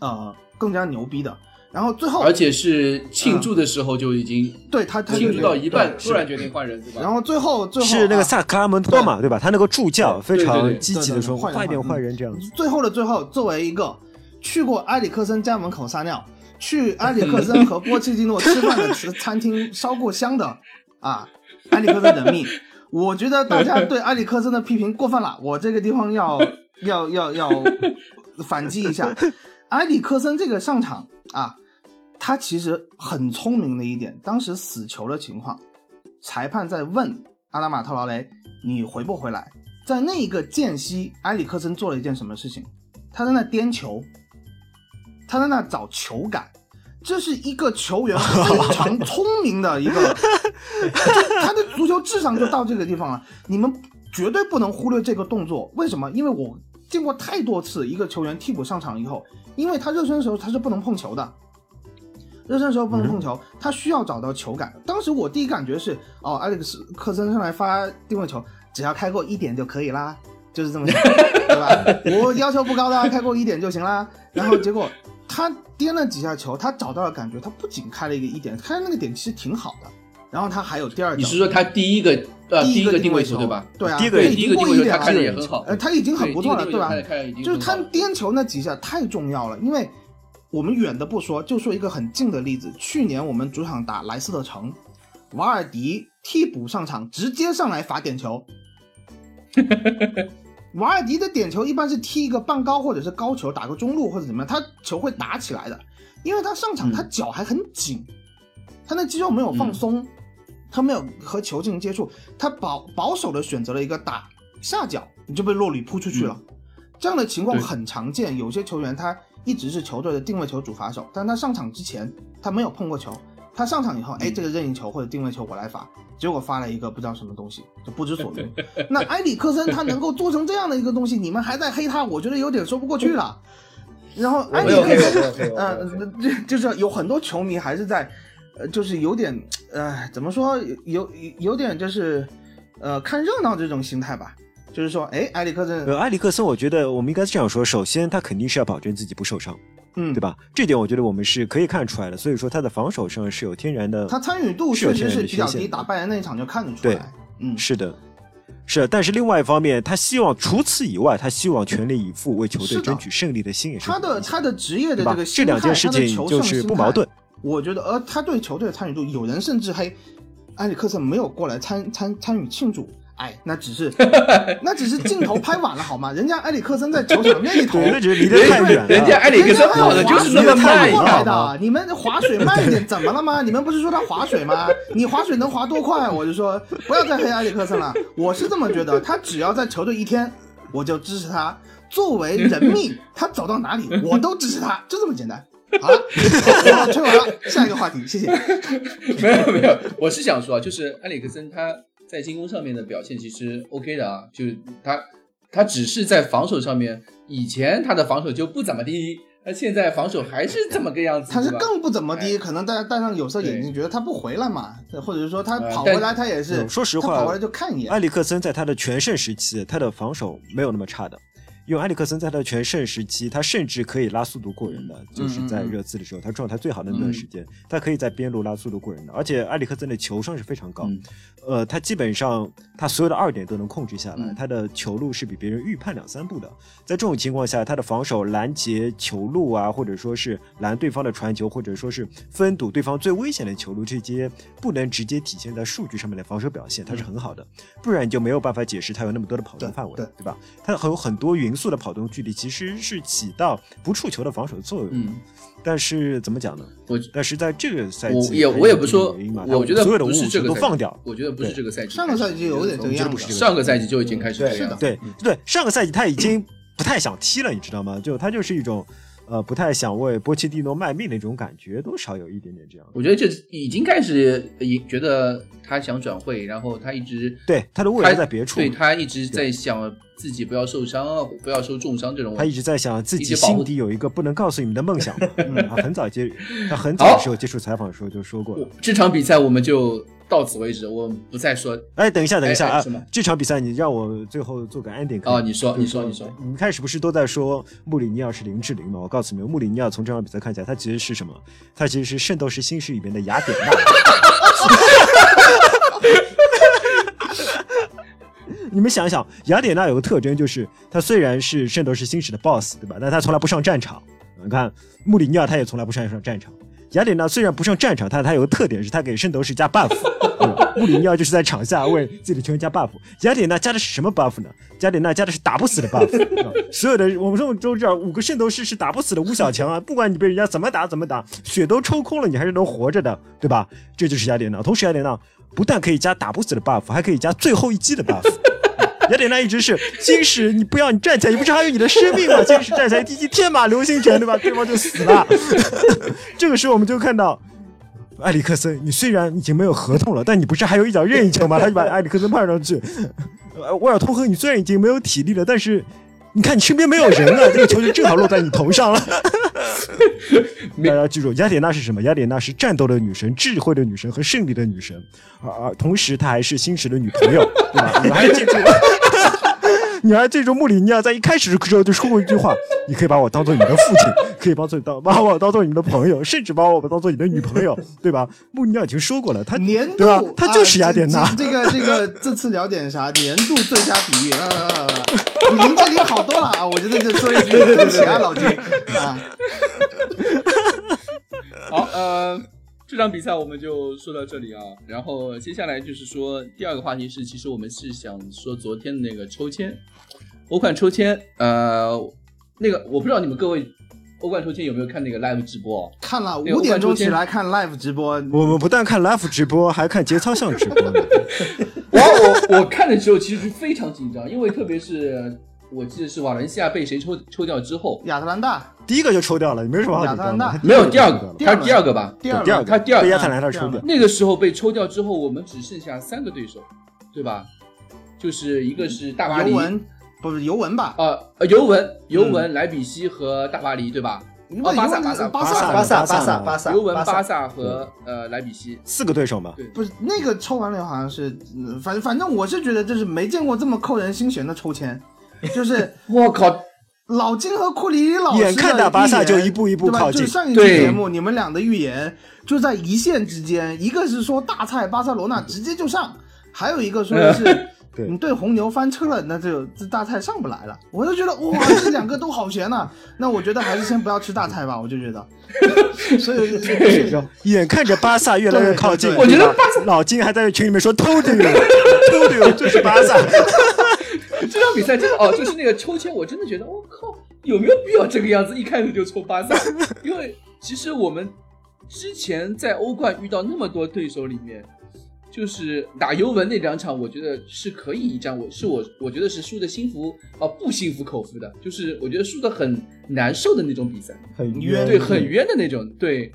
Speaker 3: 呃，更加牛逼的。然后最后，
Speaker 1: 而且是庆祝的时候就已经
Speaker 3: 对他他
Speaker 1: 庆祝到一半，突然决定换人，对吧？
Speaker 3: 然后最后最后
Speaker 2: 是那个
Speaker 3: 啊
Speaker 2: 萨克拉门托嘛，对吧？他那个助教非常积极的说：“
Speaker 3: 对对对
Speaker 2: 快点
Speaker 3: 换
Speaker 2: 换人，这样子。
Speaker 3: 最后的最后，作为一个去过埃里克森家门口撒尿，去埃里克森和波切蒂诺吃饭的餐厅烧过香的 啊，埃里克森人命，我觉得大家对埃里克森的批评过分了，我这个地方要要要要反击一下。埃里克森这个上场啊，他其实很聪明的一点，当时死球的情况，裁判在问阿拉马特劳雷你回不回来，在那一个间隙，埃里克森做了一件什么事情？他在那颠球，他在那找球感，这是一个球员 非常聪明的一个，他的足球智商就到这个地方了。你们绝对不能忽略这个动作，为什么？因为我见过太多次一个球员替补上场以后，因为他热身的时候他是不能碰球的。热身的时候不能碰球，他需要找到球感。当时我第一感觉是，哦，埃里克斯克森上来发定位球，只要开过一点就可以啦。就是这么想，对吧？我要求不高的，开过一点就行啦。然后结果他颠了几下球，他找到了感觉，他不仅开了一个一点，开那个点其实挺好的。然后他还有第二脚，
Speaker 1: 你是说他第一个呃
Speaker 3: 第
Speaker 1: 一个
Speaker 3: 定
Speaker 1: 位球对吧？
Speaker 3: 对啊，
Speaker 2: 第一个
Speaker 1: 对第一个定位球他开的
Speaker 3: 的
Speaker 1: 也很好，
Speaker 3: 呃，他已经很不错了，
Speaker 1: 对
Speaker 3: 对吧？就是他颠球那几下太重要了，因为我们远的不说，就说一个很近的例子，去年我们主场打莱斯特城，瓦尔迪替补上场，直接上来罚点球。瓦尔迪的点球一般是踢一个半高或者是高球，打个中路或者怎么样，他球会打起来的，因为他上场
Speaker 1: 嗯
Speaker 3: 他脚还很紧，他那肌肉没有放松，他没有和球进行接触，他保保守的选择了一个打下脚，你就被洛里扑出去了。这样的情况很常见，有些球员他一直是球队的定位球主罚手，但他上场之前他没有碰过球，他上场以后，哎，这个任意球或者定位球我来罚，结果发了一个不知道什么东西，就不知所云。那埃里克森他能够做成这样的一个东西，你们还在黑他，我觉得有点说不过去了。然后埃里克森。呃，这就是有很多球迷还是在，呃，就是有点，呃，怎么说，有有有点就是，呃，看热闹这种心态吧。就是说，哎，埃里克森，
Speaker 2: 呃，埃里克森，我觉得我们应该是这样说：首先，他肯定是要保证自己不受伤，
Speaker 3: 嗯，
Speaker 2: 对吧？这点我觉得我们是可以看出来的。所以说，他的防守上是有天然的，
Speaker 3: 他参与度确实是比较低，打拜仁那一场就看得出
Speaker 2: 对
Speaker 3: 来。嗯，
Speaker 2: 是的，是。但是另外一方面，他希望除此以外，他希望全力以赴为球队争取胜利的心也是
Speaker 3: 他的他的职业的这个
Speaker 2: 这两件事情就是不矛盾。
Speaker 3: 我觉得，呃他对球队的参与度，有人甚至还埃里克森没有过来参参参与庆祝。哎，那只是 那只是镜头拍晚了好吗？人家埃里克森在球场那一头，
Speaker 2: 对，那只是离得太远了。
Speaker 1: 人家埃里克森跑的就是那么慢，
Speaker 3: 过来的。你们划水慢一点，怎么了吗？你们不是说他划水吗？你划水能划多快？我就说不要再黑埃里克森了。我是这么觉得，他只要在球队一天，我就支持他。作为人命，他走到哪里我都支持他，就这么简单。好了，我吹完了，下一个话题，谢谢。
Speaker 1: 没有没有，我是想说啊，就是埃里克森他在进攻上面的表现其实 OK 的啊，就是他他只是在防守上面，以前他的防守就不怎么地，那现在防守还是这么个样子，
Speaker 3: 他是更不怎么地，
Speaker 1: 哎
Speaker 3: 可能大家戴上有色眼镜，觉得他不回来嘛，或者是说他
Speaker 1: 呃
Speaker 3: 跑回来，他也是
Speaker 2: 嗯说实话
Speaker 3: 他跑回来就看一眼
Speaker 2: 埃。里克森在他的全盛时期，他的防守没有那么差的。因为埃里克森在他的全盛时期，他甚至可以拉速度过人的，就是在热刺的时候，他状态最好的那段时间，他可以在边路拉速度过人的。而且埃里克森的球商是非常高，
Speaker 1: 嗯
Speaker 2: 呃，他基本上他所有的二点都能控制下来，
Speaker 1: 嗯
Speaker 2: 他的球路是比别人预判两三步的。在这种情况下，他的防守拦截球路啊，或者说是拦对方的传球，或者说是封堵对方最危险的球路，这些不能直接体现在数据上面的防守表现，他是很好的。不然你就没有办法解释他有那么多的跑动范围，
Speaker 3: 对
Speaker 2: 对吧？他还有很多匀速的跑动距离，其实是起到不触球的防守作用。
Speaker 1: 嗯，
Speaker 2: 但是怎么讲呢？
Speaker 1: 我
Speaker 2: 但是在这个赛季，
Speaker 1: 我也我也不说
Speaker 2: 原因嘛，
Speaker 1: 我觉得
Speaker 2: 所有的
Speaker 1: 不是这个
Speaker 2: 都放掉。
Speaker 1: 我觉得不是这个赛季，
Speaker 3: 上个赛季就有点这个样子
Speaker 1: 上个赛季就已经开始
Speaker 4: 对
Speaker 1: 这样，
Speaker 2: 对对，上个赛季他已经不太想踢了，你知道吗？就他就是一种呃不太想为波切蒂诺卖命的那种感觉，多少有一点点这样。
Speaker 1: 我觉得这已经开始也觉得他想转会，然后他一直
Speaker 2: 对他的未
Speaker 1: 他
Speaker 2: 来在别处，
Speaker 1: 对他一直在想自己不要受伤啊，不要受重伤这种。
Speaker 2: 他一直在想自己心底有一个不能告诉你们的梦想。嗯，他很早接，他很早的时候接触采访的时候就说过了。
Speaker 1: 这场比赛我们就到此为止，我们不再说。
Speaker 2: 哎，等一下，等一下啊
Speaker 1: 哎哎是吗！
Speaker 2: 这场比赛你让我最后做个 ending
Speaker 1: 哦你说你说你说
Speaker 2: 你们开始不是都在说穆里尼奥是林志玲吗？我告诉你们，穆里尼奥从这场比赛看起来，他其实是什么？他其实是《圣斗士星矢》里面的雅典娜。你们想想，雅典娜有个特征，就是她虽然是《圣斗士星矢》的 BOSS，对吧？但她从来不上战场。你看，穆里尼奥他也从来不上上战场。雅典娜虽然不上战场，但她有个特点是她给圣斗士加 buff，穆里尼奥就是在场下为自己的球员加 buff。雅典娜加的是什么 buff 呢？雅典娜加的是打不死的 buff。所有的我们说都知道，五个圣斗士是打不死的五小强啊！不管你被人家怎么打怎么打，血都抽空了，你还是能活着的，对吧？这就是雅典娜。同时，雅典娜不但可以加打不死的 buff，还可以加最后一击的 buff。雅典娜一直是星矢，你不要你站起来，你不是还有你的生命吗？星矢站起来第一天马流星拳，对吧？对方就死了。这个时候我们就看到。埃里克森，你虽然已经没有合同了，但你不是还有一脚任意球吗？他就把埃里克森派上去。呃，威尔通亨，你虽然已经没有体力了，但是你看你身边没有人了，这个球就正好落在你头上了。大家记住，雅典娜是什么？雅典娜是战斗的女神、智慧的女神和胜利的女神，而、而同时她还是星矢的女朋友，对吧？你们还记住？你还记住穆里尼奥在一开始的时候就说过一句话：“ 你可以把我当做你的父亲，可以把做当把我当做你的朋友，甚至把我当做你的女朋友，对吧？”穆里尼奥已经说过了，他
Speaker 3: 年度
Speaker 2: 对吧？他就是
Speaker 3: 啊
Speaker 2: 雅典娜。
Speaker 3: 这这个这个这次聊点啥？年度最佳比喻，来来来来来，比您这里好多了啊！我觉得这说一句对不起啊，老金啊。
Speaker 1: 好，呃，这场比赛我们就说到这里啊。然后接下来就是说第二个话题是，其实我们是想说昨天的那个抽签，欧冠抽签，呃，那个我不知道你们各位欧冠抽签有没有看那个 live 直播啊？
Speaker 3: 看了
Speaker 1: 那个
Speaker 3: 五点钟起来看 live 直播，
Speaker 2: 我们不但看 live 直播，还看节操项直播 呢。
Speaker 1: 我我我看的时候其实非常紧张，因为特别是我记得是瓦伦西亚被谁抽抽掉之后，
Speaker 3: 亚特兰大
Speaker 2: 第一个就抽掉了，你没什么好紧张
Speaker 3: 亚特兰大
Speaker 2: 的。
Speaker 1: 没有第二个，
Speaker 3: 第二轮
Speaker 1: 他是第二个吧？
Speaker 3: 第二
Speaker 2: 第二个，
Speaker 1: 他第二
Speaker 2: 被亚特兰大抽。
Speaker 1: 那个时候被抽掉之后，我们只剩下三个对手，对吧？就是一个是大巴黎，
Speaker 3: 尤文不是尤文吧？
Speaker 1: 呃，呃尤文、尤文、莱比锡和大巴黎，对吧？巴萨巴萨
Speaker 3: 巴
Speaker 2: 巴萨
Speaker 4: 巴萨巴
Speaker 2: 萨
Speaker 4: 萨巴萨，
Speaker 1: 尤文、
Speaker 4: 巴
Speaker 1: 巴萨和呃莱比锡，
Speaker 2: 四个对手嘛，
Speaker 1: 对，
Speaker 3: 不是那个抽完了，好像是，嗯反正反正我是觉得这是没见过这么扣人心弦的抽签，就是
Speaker 1: 我靠，
Speaker 3: 老金和库里里老师的
Speaker 2: 眼看打巴萨
Speaker 3: 预言
Speaker 2: 就一步一步
Speaker 3: 对吧
Speaker 2: 靠近
Speaker 3: 就是上一期节目你们俩的预言就在一线之间，一个是说大菜巴塞罗那直接就上，还有一个说的是
Speaker 2: 对
Speaker 3: 你对红牛翻车了，那就这大菜上不来了。我就觉得哇，这两个都好悬呐、那我觉得还是先不要吃大菜吧，我就觉得。所以
Speaker 1: 对
Speaker 2: 眼看着巴萨越来越靠近，
Speaker 1: 我觉得
Speaker 2: 老金还在群里面说偷的有，偷的有，这是巴萨。
Speaker 1: 这场比赛真的哦，就是那个抽签，我真的觉得我靠，有没有必要这个样子？一开始就抽巴萨？因为其实我们之前在欧冠遇到那么多对手里面，就是打尤文那两场，我觉得是可以一战，我是我我觉得是输的心服啊、不心服口服的，就是我觉得输的很难受的那种比赛，
Speaker 2: 很
Speaker 3: 冤
Speaker 1: 对，很冤的那种，对。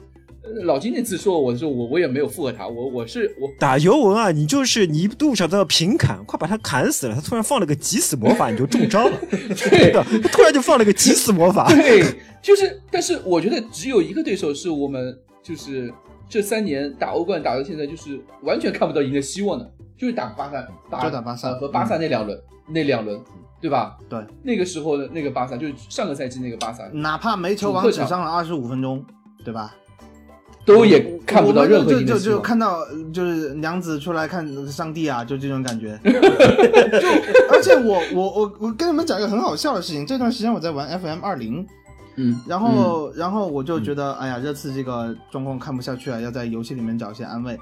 Speaker 1: 呃老金那次说我说我我也没有附和他，我我是我
Speaker 2: 打尤文啊，你就是你一路上都要平砍，快把他砍死了。他突然放了个急死魔法，你就中招了。真的，他突然就放了个急死魔法。
Speaker 1: 对，就是，但是我觉得只有一个对手是我们就是这三年打欧冠打到现在，就是完全看不到赢的希望的，就是打巴萨，打
Speaker 3: 就打巴萨
Speaker 1: 呃和巴萨那两轮、那两轮，对吧？
Speaker 3: 对，
Speaker 1: 那个时候的那个巴萨，就是上个赛季那个巴萨，
Speaker 3: 哪怕没球王只上了二十五分钟，对吧？
Speaker 1: 都也看不到任何
Speaker 3: 就就就。看到就是娘子出来看上帝啊，就这种感觉。就而且我我我我跟你们讲一个很好笑的事情，这段时间我在玩 FM 二零，
Speaker 1: 嗯，
Speaker 3: 然后、然后我就觉得，哎呀，这次这个状况看不下去了，要在游戏里面找一些安慰。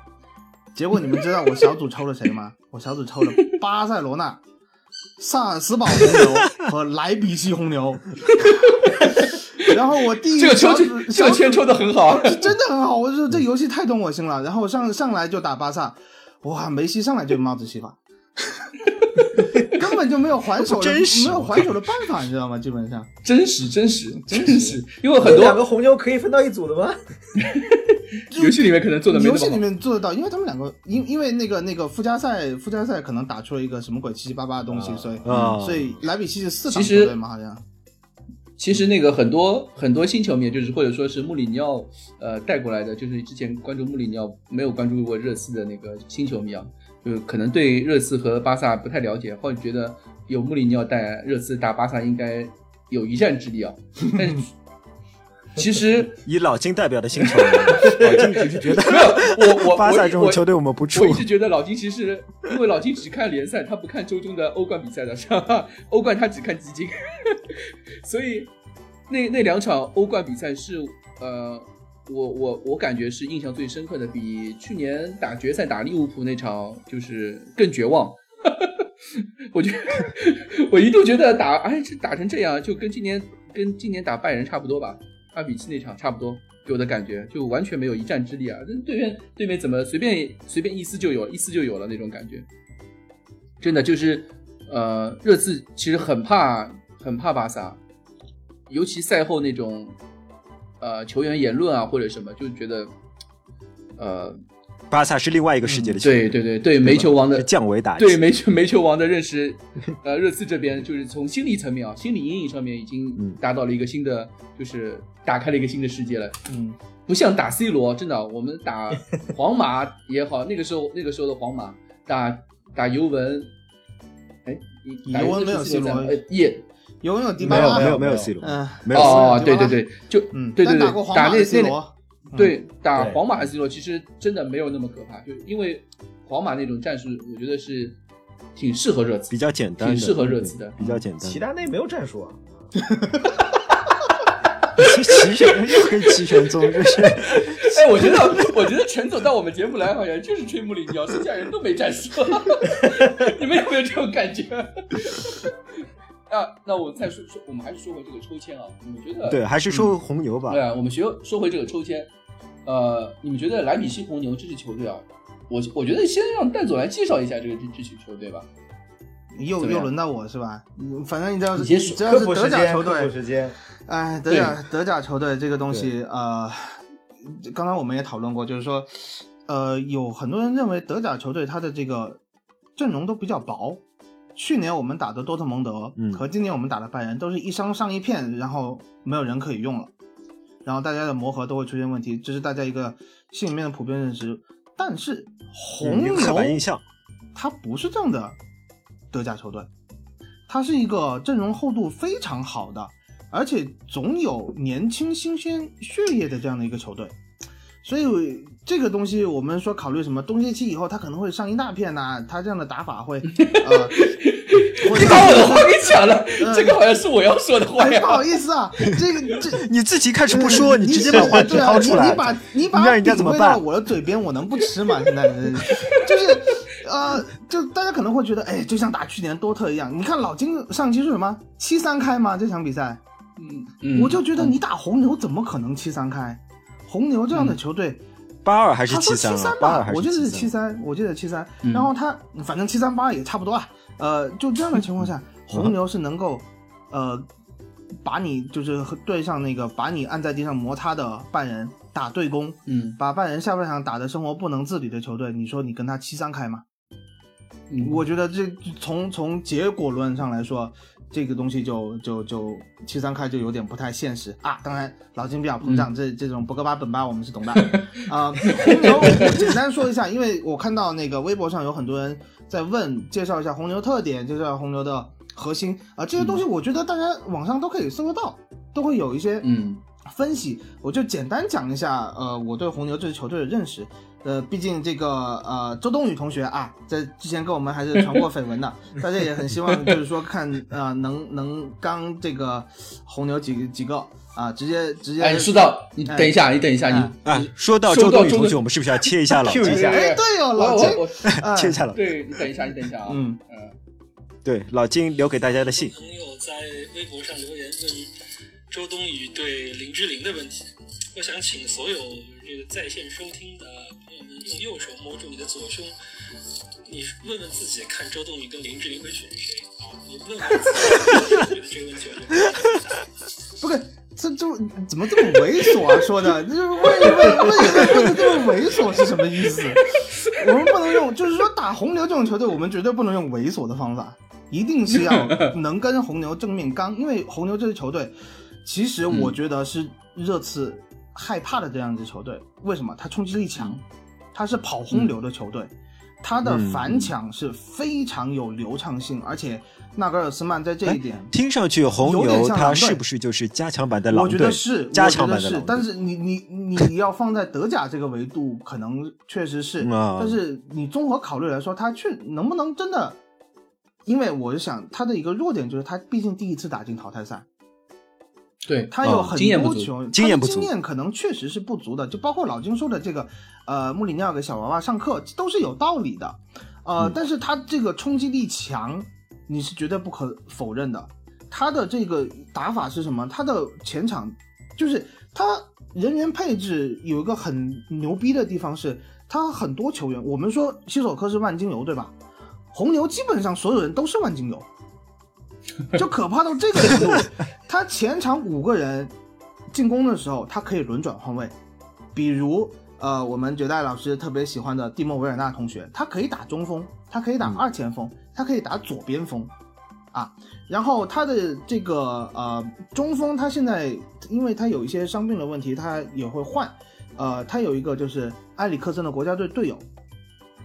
Speaker 3: 结果你们知道我小组抽了谁吗？我小组抽了巴塞罗那、萨尔茨堡红牛 和莱比锡红牛。然后我第一
Speaker 1: 这个抽签
Speaker 3: 小组
Speaker 1: 这个签抽的很好啊，
Speaker 3: 真的很好，我说这游戏太懂我心了。然后上上来就打巴萨，哇，梅西上来就帽子戏法，根本就没有还手的，
Speaker 2: 真实
Speaker 3: 没有还手的办法，你知道吗？基本上，
Speaker 1: 真实真实
Speaker 3: 真
Speaker 1: 真实，因为很多两
Speaker 4: 个红牛可以分到一组的吗？
Speaker 1: 游戏里面可能做的
Speaker 3: 游戏里。面做得到，因为他们两个，因因为那个那个附加赛附加赛可能打出了一个什么鬼七七八八的东西，所以、
Speaker 2: 啊
Speaker 3: 所以莱比锡是四档
Speaker 1: 其实
Speaker 3: 球队嘛，好像
Speaker 1: 其实那个很多很多新球迷，就是或者说是穆里尼奥呃带过来的，就是之前关注穆里尼奥没有关注过热刺的那个新球迷啊，就可能对热刺和巴萨不太了解，或者觉得有穆里尼奥带热刺打巴萨应该有一战之力啊。但是 其实
Speaker 2: 以老金代表的新球，老金只是觉得
Speaker 1: 我我
Speaker 2: 巴萨这种球队我们不怵
Speaker 1: 我一。直觉得老金其实，因为老金只看联赛，他不看周中的欧冠比赛的，是吧？欧冠他只看基金，所以那那两场欧冠比赛是呃，我我我感觉是印象最深刻的，比去年打决赛打利物浦那场就是更绝望。我觉得我一度觉得打哎这打成这样，就跟今年跟今年打拜仁差不多吧，二比七那场差不多。给我的感觉就完全没有一战之力啊！那对面对面怎么随便随便一撕就有，一撕就有了那种感觉，真的就是呃，热刺其实很怕很怕巴萨，尤其赛后那种呃球员言论啊或者什么，就觉得呃
Speaker 2: 巴萨是另外一个世界的球队，
Speaker 1: 对对对对煤球王的
Speaker 2: 降维打击。
Speaker 1: 对煤球煤球王的认识，呃，热刺这边就是从心理层面啊，心理阴影上面已经
Speaker 2: 嗯
Speaker 1: 达到了一个新的，就是打开了一个新的世界了。
Speaker 3: 嗯，
Speaker 1: 不像打 C 罗，真的，我们打皇马也好，那个时候那个时候的皇马打打尤文，哎，
Speaker 3: 尤文没有
Speaker 1: C 罗在
Speaker 3: C 罗
Speaker 1: 呃也
Speaker 3: 有迪
Speaker 2: 没有
Speaker 3: 巴拉，
Speaker 2: 没有没有
Speaker 4: 没有。
Speaker 2: C 罗，
Speaker 3: 嗯，
Speaker 2: 没有
Speaker 1: 哦，对对对，就
Speaker 3: 嗯，
Speaker 1: 对对对
Speaker 3: 打
Speaker 1: 那
Speaker 3: C
Speaker 1: 那
Speaker 3: 罗，
Speaker 1: 对打皇马的 C 罗其实真的没有那么可怕，就因为皇马那种战术，我觉得是挺适合热刺，
Speaker 2: 比较简单的，
Speaker 1: 挺适合热刺的。
Speaker 2: 比较简单。
Speaker 4: 齐达内没有战术啊，
Speaker 2: 齐 齐全 又跟齐全宗，就是
Speaker 1: 哎，我觉得，我觉得陈总到我们节目来，好像就是吹穆里尼奥，剩下人都没战术。你们有没有这种感觉？啊，那我再说说，我们还是说回这个抽签啊。你们觉得？
Speaker 2: 对，还是说红牛吧
Speaker 1: 对。啊，我们学说回这个抽签，呃，你们觉得莱比锡红牛这支球队啊，我我觉得先让蛋总来介绍一下这个这这支球队吧。
Speaker 3: 又又轮到我是吧？嗯反正你只要是
Speaker 1: 你先说
Speaker 4: 科
Speaker 3: 只要是 德
Speaker 4: 普时间，
Speaker 3: 甲球队哎，德甲德甲球队这个东西，呃，刚刚我们也讨论过，就是说，呃，有很多人认为德甲球队它的这个阵容都比较薄。去年我们打的多特蒙德
Speaker 2: 嗯
Speaker 3: 和今年我们打的拜仁都是一伤上一片，然后没有人可以用了，然后大家的磨合都会出现问题，这是大家一个心里面的普遍认知。但是红牛
Speaker 2: 嗯刻板印象，
Speaker 3: 它不是这样的德甲球队，它是一个阵容厚度非常好的，而且总有年轻新鲜血液的这样的一个球队。所以这个东西，我们说考虑什么冬歇期以后，他可能会上一大片呐、他这样的打法会，呃，
Speaker 1: 你把我的话给抢了，
Speaker 3: 嗯
Speaker 1: 这个好像是我要说的话
Speaker 3: 哎，不好。意思啊，这个这
Speaker 2: 你自己开始不说，
Speaker 3: 你
Speaker 2: 直接把话题
Speaker 3: 对啊
Speaker 2: 抛出来
Speaker 3: 你你，把你把
Speaker 2: 你让人家怎么办
Speaker 3: 喂到我的嘴边，我能不吃吗？现在就是呃，就大家可能会觉得，哎，就像打去年多特一样，你看老金上期是什么七三开吗？这场比赛，
Speaker 1: 嗯嗯，
Speaker 3: 我就觉得你打红牛怎么可能七三开？红牛这样的球队，
Speaker 2: 八二还是
Speaker 3: 他说
Speaker 2: 三啊？
Speaker 3: 三吧我记得是
Speaker 2: 七
Speaker 3: 七三，我记得七三。
Speaker 1: 嗯
Speaker 3: 然后他反正七三八也差不多啊。呃，就这样的情况下，红牛是能够呃把你就是对上那个把你按在地上摩擦的半人打对攻，
Speaker 1: 嗯
Speaker 3: 把半人下半场打的生活不能自理的球队，你说你跟他七三开吗？
Speaker 1: 嗯，
Speaker 3: 我觉得这从从结果论上来说，这个东西就就就七三开就有点不太现实。啊。当然，老金比较膨胀，这这种博格巴本巴我们是懂的。啊、红牛，我简单说一下，因为我看到那个微博上有很多人在问，介绍一下红牛特点，介绍红牛的核心。啊、这些东西我觉得大家网上都可以搜得到，都会有一些
Speaker 1: 嗯。
Speaker 3: 分析，我就简单讲一下，呃，我对红牛这支球队的认识。呃，毕竟这个呃，周冬雨同学啊，在之前跟我们还是传过绯闻的，大家也很希望就是说看呃，能能刚这个红牛几个几个啊，直接直接。
Speaker 1: 哎，说到你等一下，你等一下，你
Speaker 2: 啊，说到周冬雨同学，我们是不是要切一下老 金？
Speaker 4: 下
Speaker 3: 哎，对哦，老金，
Speaker 2: 切一下老金。
Speaker 1: 对你等一下，你等一下啊，
Speaker 3: 嗯
Speaker 1: 嗯
Speaker 2: 对，老金留给大家的信。
Speaker 5: 朋友在微博上留言问周冬雨对林志玲的问题，我想请所有这个在线收听的朋友们用右手摸住你的左胸，你问问自己，看周冬雨跟林志玲会选谁啊？你问问自己，这个问题 不
Speaker 3: 这这怎么这么猥琐啊？说的，就是问问问问问的这么猥琐是什么意思？我们不能用，就是说打红牛这种球队，我们绝对不能用猥琐的方法，一定是要 能跟红牛正面刚，因为红牛这支球队，其实我觉得是热刺害怕的这样一支球队。为什么？他冲击力强，他是跑轰流的球队。它的
Speaker 2: 嗯
Speaker 3: 反抢是非常有流畅性，而且纳格尔斯曼在这一点
Speaker 2: 听上去红牛它
Speaker 3: 像狼队
Speaker 2: 是不是就是加强版的狼
Speaker 3: 我
Speaker 2: 队？
Speaker 3: 觉得是，
Speaker 2: 加强版的狼，队。
Speaker 3: 但是你你你你要放在德甲这个维度，可能确实是，但是你综合考虑来说，他确能不能真的？因为我是想他的一个弱点就是他毕竟第一次打进淘汰赛，
Speaker 1: 对，
Speaker 2: 哦
Speaker 3: 他有很多球，
Speaker 2: 经验不足
Speaker 3: 他经验可能确实是不足的，就包括老金说的这个，呃，穆里尼奥给小娃娃上课都是有道理的，呃，
Speaker 2: 嗯
Speaker 3: 但是他这个冲击力强，你是绝对不可否认的。他的这个打法是什么？他的前场就是他人员配置有一个很牛逼的地方是，他很多球员，我们说西索科是万金油对吧？红牛基本上所有人都是万金油，就可怕到这个程度。他前场五个人进攻的时候，他可以轮转换位，比如呃，我们绝代老师特别喜欢的蒂莫维尔纳同学，他可以打中锋，他可以打二前锋，他可以打左边锋，啊，然后他的这个呃中锋，他现在因为他有一些伤病的问题，他也会换，呃，他有一个就是埃里克森的国家队队友，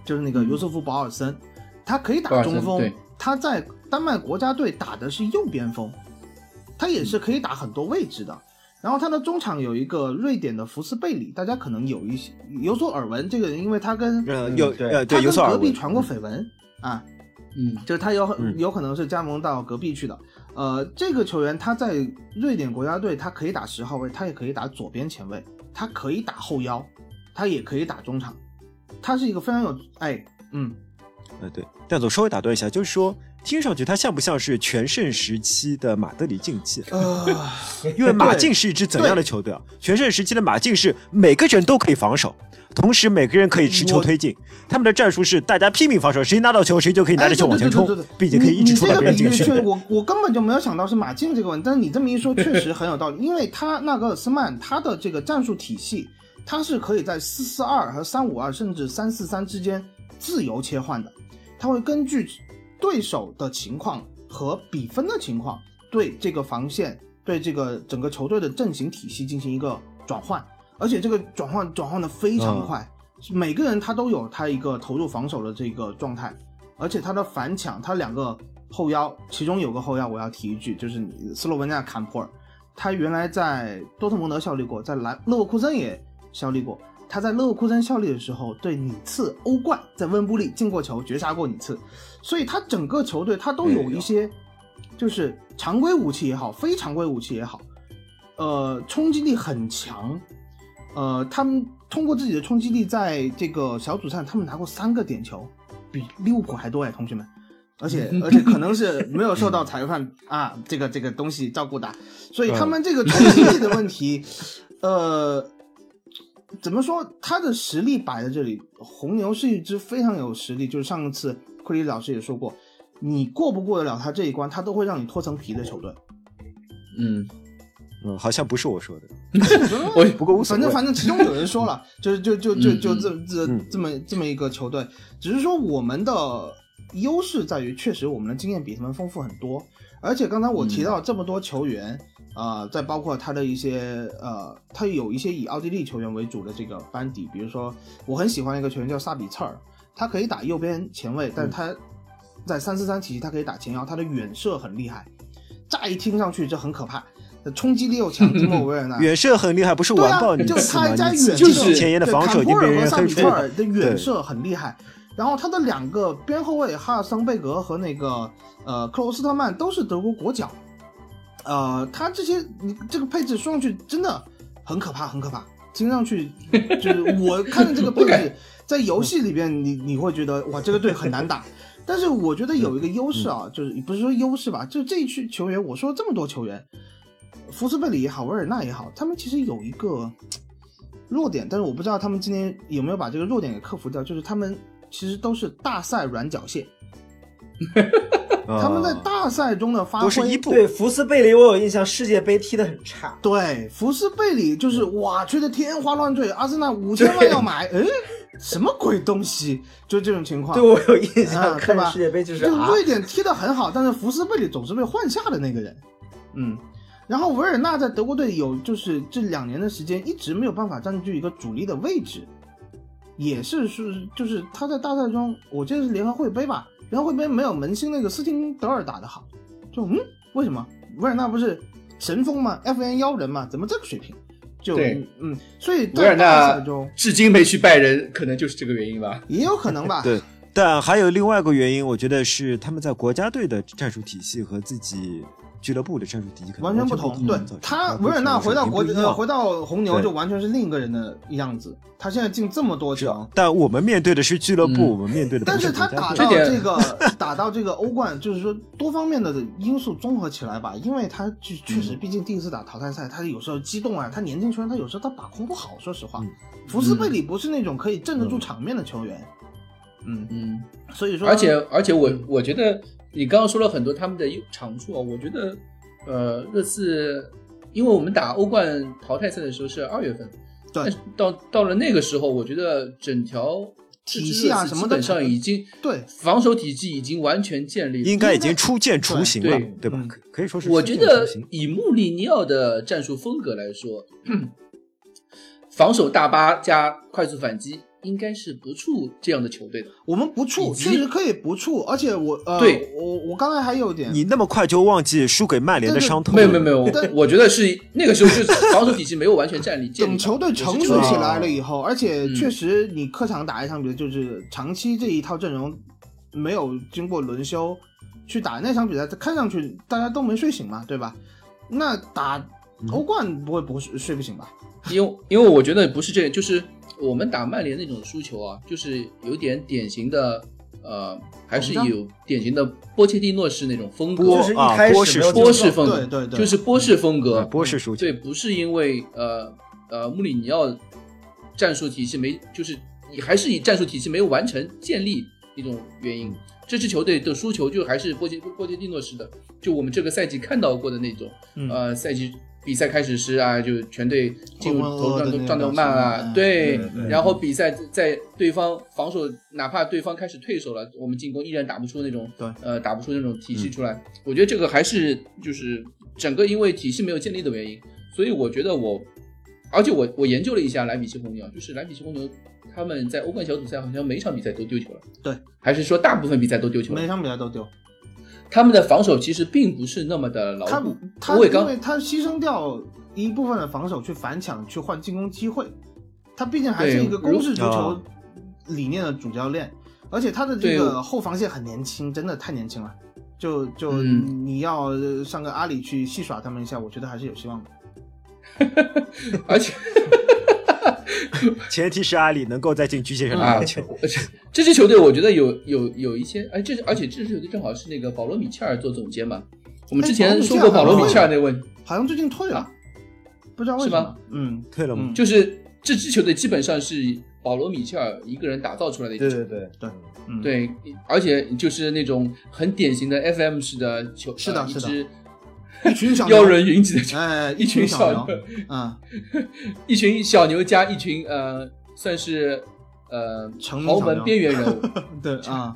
Speaker 3: 就是那个
Speaker 1: 嗯。
Speaker 3: 尤瑟夫保尔森，他可以打中锋，他在丹麦国家队打的是右边锋，他也是可以打很多位置的。然后他的中场有一个瑞典的福斯贝里，大家可能有一些有所耳闻，这个人因为他跟
Speaker 2: 呃，
Speaker 4: 嗯
Speaker 2: 有
Speaker 4: 对
Speaker 2: 呃对
Speaker 3: 他跟
Speaker 2: 有所耳闻。
Speaker 3: 隔壁传过绯闻啊，
Speaker 1: 嗯
Speaker 3: 就是他有
Speaker 2: 嗯
Speaker 3: 有可能是加盟到隔壁去的。呃，这个球员他在瑞典国家队，他可以打十号位，他也可以打左边前卫，他可以打后腰，他也可以打中场，他是一个非常有哎嗯
Speaker 2: 呃对，戴总稍微打断一下，就是说听上去他像不像是全盛时期的马德里竞技？
Speaker 3: 呃，
Speaker 2: 因为马竞是一支怎样的球队啊？全盛时期的马竞是每个人都可以防守，同时每个人可以持球推进。他们的战术是大家拼命防守，谁拿到球谁就可以拿着球往前冲并且可以一直冲到别人禁区
Speaker 3: 你你这个比喻。确，我我根本就没有想到是马竞这个问题，但是你这么一说，确实很有道理。因为他纳格尔斯曼他的这个战术体系，他是可以在四四二和三五二甚至三四三之间自由切换的，他会根据对手的情况和比分的情况，对这个防线、对这个整个球队的阵型体系进行一个转换，而且这个转换转换的非常快。每个人他都有他一个投入防守的这个状态，而且他的反抢，他两个后腰，其中有个后腰我要提一句，就是斯洛文尼亚坎普尔，他原来在多特蒙德效力过，在莱勒沃库森也效力过。他在勒沃库森效力的时候，对尼茨欧冠在温布利进过球，绝杀过尼茨，所以他整个球队他都有一些，就是常规武器也好，非常规武器也好，呃，冲击力很强。呃，他们通过自己的冲击力，在这个小组赛他们拿过三个点球，比利物浦还多哎，同学们。而且 而且可能是没有受到裁判 啊这个这个东西照顾的，所以他们这个冲击力的问题，呃，怎么说？他的实力摆在这里，红牛是一支非常有实力，就是上一次库里老师也说过，你过不过得了他这一关，他都会让你脱层皮的球队。
Speaker 1: 嗯，
Speaker 2: 嗯，好像不是我说的。
Speaker 1: 我
Speaker 2: 不过无所谓
Speaker 3: 反正反正其中有人说了，就是就就就就这这
Speaker 2: 嗯
Speaker 3: 这么这么一个球队，只是说我们的优势在于，确实我们的经验比他们丰富很多，而且刚才我提到这么多球员，啊，再包括他的一些呃，他有一些以奥地利球员为主的这个班底，比如说我很喜欢一个球员叫萨比策尔，他可以打右边前卫，但是他在三四三体系他可以打前腰，他的远射很厉害，乍一听上去就很可怕，冲击力又强，蒂莫维尔纳。
Speaker 2: 远射很厉害，不是完爆尼
Speaker 3: 就
Speaker 2: 是？
Speaker 3: 他加
Speaker 2: 尼茨
Speaker 3: 远
Speaker 1: 就
Speaker 2: 就是前沿的防守已经被人
Speaker 3: 的远射很厉害，然后他的两个边后卫哈尔森贝格和那个呃克罗斯特曼都是德国国脚，呃，他这些你这个配置说上去真的很可怕，很可怕。听上去就是我看着这个 配置，在游戏里边你你会觉得哇这个队很难打，但是我觉得有一个优势啊，就是不是说优势吧，就这一区球员，我说这么多球员，福斯贝里也好，维尔纳也好，他们其实有一个弱点，但是我不知道他们今天有没有把这个弱点给克服掉，就是他们其实都是大赛软脚蟹，他们在
Speaker 2: 啊
Speaker 3: 大赛中的发挥
Speaker 2: 都是一步
Speaker 4: 对福斯贝里，我有印象，世界杯踢得很差。
Speaker 3: 对，福斯贝里就是哇，吹得天花乱坠，阿森纳五千万要买，哎，什么鬼东西？就这种情况。
Speaker 4: 对我有印
Speaker 3: 啊
Speaker 4: 象，看
Speaker 3: 对吧
Speaker 4: 世界杯就是
Speaker 3: 就
Speaker 4: 啊，
Speaker 3: 瑞典踢得很好，但是福斯贝里总是被换下的那个人。嗯，然后维尔纳在德国队有就是这两年的时间一直没有办法占据一个主力的位置，也是是就是他在大赛中，我记得是联合会杯吧，联合会杯没有门兴那个斯汀德尔打得好，就嗯为什么维尔纳不是神锋吗？FN 妖人吗？怎么这个水平？就嗯，所以
Speaker 1: 维尔纳至今没去拜仁，可能就是这个原因吧。
Speaker 3: 也有可能吧。
Speaker 2: 对，但还有另外一个原因，我觉得是他们在国家队的战术体系和自己俱乐部的战术体系
Speaker 3: 完全不同。对他，维尔纳回到国回到红牛就完全是另一个人的样子。他现在进这么多
Speaker 2: 是
Speaker 3: 球，
Speaker 2: 但我们面对的是俱乐部，
Speaker 1: 嗯
Speaker 2: 我们面对的
Speaker 3: 但是他打到
Speaker 1: 这
Speaker 3: 个打到这个欧冠，就是说多方面的因素综合起来吧，因为他确确实，毕竟第一次打淘汰赛，他有时候激动啊，他年轻球员他有时候他把控不好，说实话
Speaker 2: 嗯，
Speaker 3: 福斯贝里不是那种可以镇得住场面的球员，嗯，
Speaker 1: 嗯，
Speaker 3: 所以说，
Speaker 1: 而且而且我我觉得你刚刚说了很多他们的长处啊，我觉得呃热刺因为我们打欧冠淘汰赛的时候是二月份，
Speaker 3: 对。
Speaker 1: 但是到到了那个时候，我觉得整条
Speaker 3: 体系啊什么的
Speaker 1: 基本上已经
Speaker 3: 对。
Speaker 1: 防守体系已经完全建立，
Speaker 2: 应该已经初见雏形了
Speaker 1: 对，
Speaker 2: 对吧？
Speaker 3: 嗯？
Speaker 2: 可可以说是
Speaker 1: 我觉得以穆里尼奥的战术风格来说，防守大巴加快速反击，应该是不怵这样的球队的。
Speaker 3: 我们不怵，
Speaker 1: 以及
Speaker 3: 确实可以不怵，而且我呃，
Speaker 1: 对
Speaker 3: 我我刚才还有点，
Speaker 2: 你那么快就忘记输给曼联的伤痛？
Speaker 1: 没有没有没有，
Speaker 3: 但
Speaker 1: 我我觉得是那个时候就是防守体系没有完全站立，建立
Speaker 3: 等球队成熟起
Speaker 2: 啊
Speaker 3: 来了以后，而且
Speaker 1: 嗯
Speaker 3: 确实你客场打一场比赛，就是长期这一套阵容没有经过轮休去打那场比赛，看上去大家都没睡醒嘛，对吧？那打欧冠不会不会睡睡不醒吧？
Speaker 1: 因为因为我觉得不是这样，就是我们打曼联那种输球啊，就是有点典型的呃，还是有典型的波切蒂诺式那种风格，
Speaker 2: 波
Speaker 4: 就是一
Speaker 2: 啊
Speaker 4: 开
Speaker 2: 波是
Speaker 4: 始
Speaker 1: 波式风格，
Speaker 3: 对对对。
Speaker 1: 就是波式风格，
Speaker 2: 啊波式输球。
Speaker 1: 对，不是因为呃呃穆里尼奥战术体系没，就是你还是以战术体系没有完成建立一种原因。这支球队的输球就还是波切波切蒂诺式的，就我们这个赛季看到过的那种，
Speaker 3: 嗯。
Speaker 1: 呃，赛季比赛开始时啊，就全队进入
Speaker 3: 浑浑
Speaker 1: 投
Speaker 3: 噩噩的那种
Speaker 1: 状状态慢
Speaker 3: 表
Speaker 1: 啊，对然后比赛在对方防守，哪怕对方开始退守了，我们进攻依然打不出那种，
Speaker 3: 对
Speaker 1: 呃，打不出那种体系出来。我觉得这个还是就是整个因为体系没有建立的原因，所以我觉得我，而且我我研究了一下莱比锡红牛，就是莱比锡红牛他们在欧冠小组赛好像每场比赛都丢球了，
Speaker 3: 对，
Speaker 1: 还是说大部分比赛都丢球了？
Speaker 3: 每场比赛都丢。
Speaker 1: 他们的防守其实并不是那么的牢
Speaker 3: 他
Speaker 1: 固。
Speaker 3: 他因
Speaker 1: 我也刚
Speaker 3: 为他牺牲掉一部分的防守去反抢，去换进攻机会。他毕竟还是一个攻势足球
Speaker 2: 啊
Speaker 3: 理念的主教练，而且他的这个后防线很年轻，真的太年轻了。就就
Speaker 1: 嗯
Speaker 3: 你要呃上个阿里去戏耍他们一下，我觉得还是有希望的。
Speaker 1: 而且
Speaker 2: 前提是阿里能够再进区线上
Speaker 1: 啊
Speaker 2: 打球。，
Speaker 1: 这支球队我觉得有有有一些，哎，这而且这支球队正好是那个保罗米切尔做总监嘛。我们之前说过保罗米切尔那个问题，
Speaker 3: 好像最近退了，
Speaker 1: 啊
Speaker 3: 不知道为什么。嗯，
Speaker 2: 退了吗？
Speaker 3: 嗯
Speaker 1: 就是这支球队基本上是保罗米切尔一个人打造出来的一支球队。
Speaker 4: 对对对
Speaker 3: 对嗯，
Speaker 1: 对，而且就是那种很典型的 FM 式的球，
Speaker 3: 是的是的
Speaker 1: 呃 一
Speaker 3: 群小牛
Speaker 1: 妖人云集的球，
Speaker 3: 哎，
Speaker 1: 一群
Speaker 3: 小
Speaker 1: 小
Speaker 3: 牛，啊，
Speaker 1: 一群小牛加一群呃，算是呃豪门边缘人物，
Speaker 3: 对啊，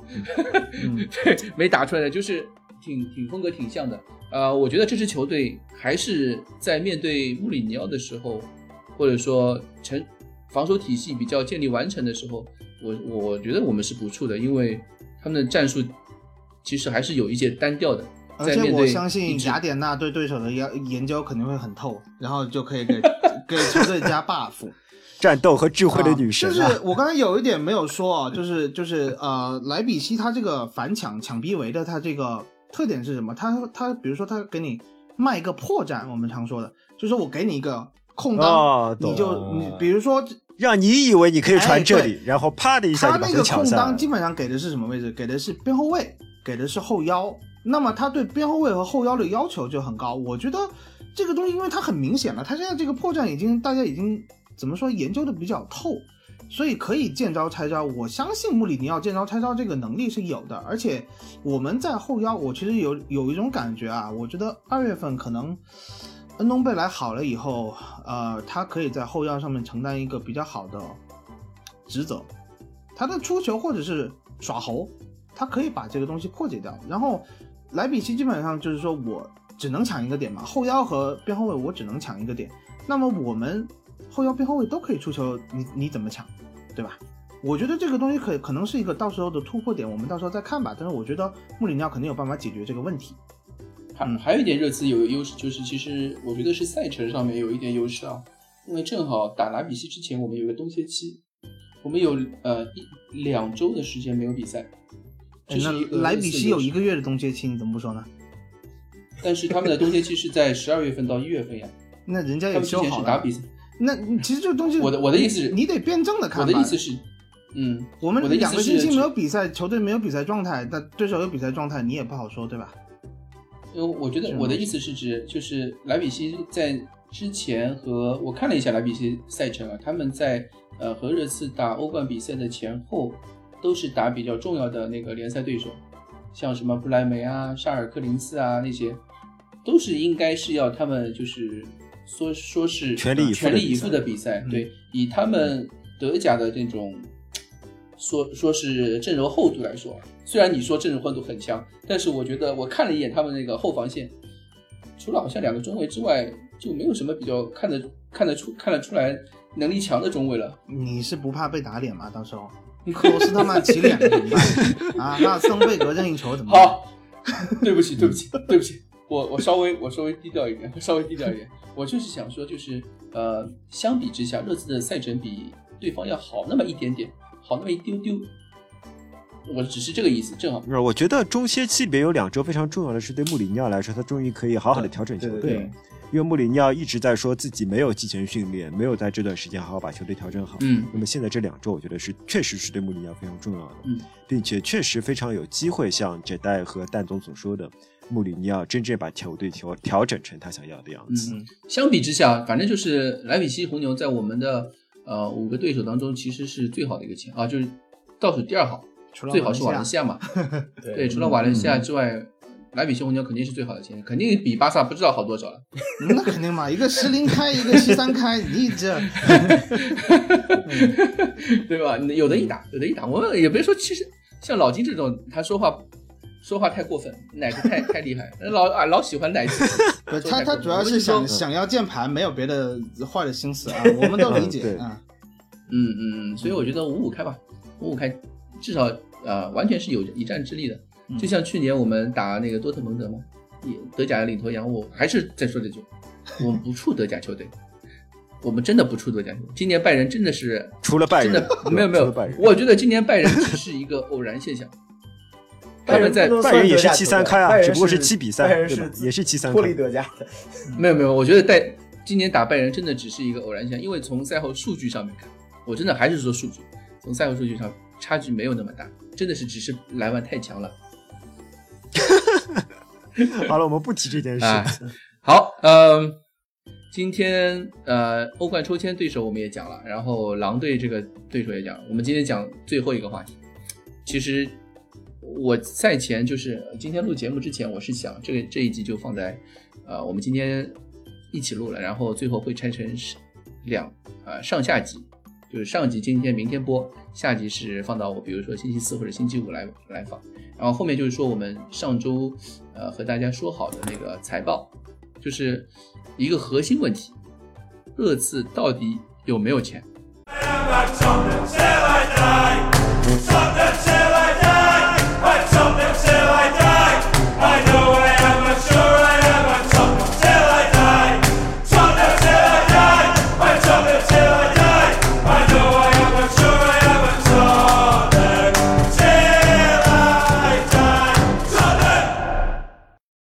Speaker 3: 嗯，
Speaker 1: 对，没打出来的，就是挺挺风格挺像的。呃，我觉得这支球队还是在面对穆里尼奥的时候，或者说成防守体系比较建立完成的时候，我我觉得我们是不怵的，因为他们的战术其实还是有一些单调的。
Speaker 3: 而且我相信雅典娜对对手的研研究肯定会很透，然后就可以给 给球队加 buff。
Speaker 2: 战斗和智慧的女神啊！
Speaker 3: 就是我刚才有一点没有说啊，就是就是呃，莱比锡他这个反抢抢逼围的他这个特点是什么？他他比如说他给你卖一个破绽，我们常说的，就是我给你一个空当，
Speaker 2: 哦
Speaker 3: 你就你比如说
Speaker 2: 让你以为你可以传这
Speaker 3: 哎
Speaker 2: 里，然后啪的一下
Speaker 3: 他那个空当基。本上给的是什么位置？给的是边后卫，给的是后腰。那么他对边后卫和后腰的要求就很高。我觉得这个东西，因为它很明显了，他现在这个破绽已经大家已经怎么说研究的比较透，所以可以见招拆招。我相信穆里尼奥见招拆招这个能力是有的，而且我们在后腰，我其实有有一种感觉啊，我觉得二月份可能恩东贝莱好了以后，呃，他可以在后腰上面承担一个比较好的职责。他的出球或者是耍猴，他可以把这个东西破解掉。然后莱比锡基本上就是说我只能抢一个点嘛，后腰和边后卫我只能抢一个点。那么我们后腰边后卫都可以出球，你你怎么抢，对吧？我觉得这个东西可可能是一个到时候的突破点，我们到时候再看吧。但是我觉得穆里尼奥肯定有办法解决这个问题。
Speaker 1: 还
Speaker 3: 嗯
Speaker 1: 还有一点热刺有优势，就是其实我觉得是赛程上面有一点优势啊，因为正好打莱比锡之前，我们有个冬歇期，我们有呃一两周的时间没有比赛。是一个
Speaker 3: 那莱比锡有一
Speaker 1: 个，
Speaker 3: 月的冬歇期，你怎么不说呢？
Speaker 1: 但是他们的冬歇期是在十二月份到一月份呀，
Speaker 3: 那人家也休好
Speaker 1: 打比赛。
Speaker 3: 那其实这个东西，
Speaker 1: 我的我的意思是
Speaker 3: 你得辩证的看。
Speaker 1: 我的意思是，嗯，
Speaker 3: 我们两个星期没有比赛，球队没有比赛状态，但对手有比赛状态，你也不好说，对吧？
Speaker 1: 因为我觉得我的意思是指，就是莱比锡在之前和我看了一下莱比锡赛程啊，他们在呃和热刺打欧冠比赛的前后，都是打比较重要的那个联赛对手，像什么不莱梅啊、沙尔克林斯啊那些，都是应该是要他们就是说说是
Speaker 2: 全力以赴的比赛
Speaker 1: 全力以赴的比赛，
Speaker 3: 嗯
Speaker 1: 对，以他们德甲的这种说说是阵容厚度来说，虽然你说阵容厚度很强，但是我觉得我看了一眼他们那个后防线，除了好像两个中卫之外，就没有什么比较看得看得出看得出来能力强的中卫了。
Speaker 3: 你是不怕被打脸吗？到时候克罗斯他妈起脸了怎么办？啊，那桑贝格任意球怎么办？
Speaker 1: 好，对不起，对不起，对不起，我我稍微我稍微低调一点，稍微低调一点。我就是想说，就是呃，相比之下，热刺的赛程比对方要好那么一点点，好那么一丢丢。我只是这个意思，正好。
Speaker 2: 不是，我觉得中歇期别有两周非常重要的是，对穆里尼奥来说，他终于可以好好的调整球队了。因为穆里尼奥一直在说自己没有季前训练，没有在这段时间好好把球队调整好。
Speaker 1: 嗯
Speaker 2: 那么现在这两周，我觉得是确实是对穆里尼奥非常重要的，
Speaker 1: 嗯，
Speaker 2: 并且确实非常有机会像这代和蛋总所说的，穆里尼奥真正把球队调调整成他想要的样子。
Speaker 1: 嗯，相比之下，反正就是莱比锡红牛在我们的呃五个对手当中，其实是最好的一个签啊，就是倒数第二好，
Speaker 3: 除了
Speaker 1: 最好是瓦伦
Speaker 3: 伦
Speaker 1: 西亚嘛。
Speaker 4: 对
Speaker 1: 对，除了瓦伦西亚之外，莱比锡红牛肯定是最好的签，肯定比巴萨不知道好多少了。
Speaker 3: 嗯 那肯定嘛，一个十零开，一个七三开，你这
Speaker 1: 对吧？有的一打，有的一打。我们也别说，其实像老金这种，他说话说话太过分，奶子太太厉害，老啊老喜欢奶子。
Speaker 3: 他他主要是想想要键盘，没有别的坏的心思啊，我们都理解啊。
Speaker 1: 嗯嗯，嗯，所以我觉得五五开吧，五五开，至少呃完全是有一战之力的。就像去年我们打那个多特蒙德嘛，也德甲的领头羊，我还是在说这句，我们不怵德甲球队，我们真的不怵德甲球队。今年拜仁真的是
Speaker 2: 除了拜仁，
Speaker 1: 真的没有没有我觉得今年拜仁只是一个偶然现象。他们在
Speaker 4: 拜仁在
Speaker 2: 拜仁也是七三开啊只不过是
Speaker 4: 是
Speaker 2: 七比三
Speaker 4: 拜仁
Speaker 2: 对吧
Speaker 4: 是
Speaker 2: 也是七三开
Speaker 4: 脱离德甲的。
Speaker 1: 没有没有，我觉得在今年打拜仁真的只是一个偶然现象，因为从赛后数据上面看，我真的还是说数据，从赛后数据上差距没有那么大，真的是只是莱万太强了。
Speaker 2: 好了，我们不提这件事。
Speaker 1: 啊，好，嗯、今天呃欧冠抽签对手我们也讲了，然后狼队这个对手也讲了，我们今天讲最后一个话题。其实我赛前就是今天录节目之前，我是想这个这一集就放在呃我们今天一起录了，然后最后会拆成两呃上下集，就是上集今天明天播，下集是放到我比如说星期四或者星期五来来放。然后后面就是说我们上周呃和大家说好的那个财报，就是一个核心问题，热刺到底有没有钱
Speaker 6: ？Till I die.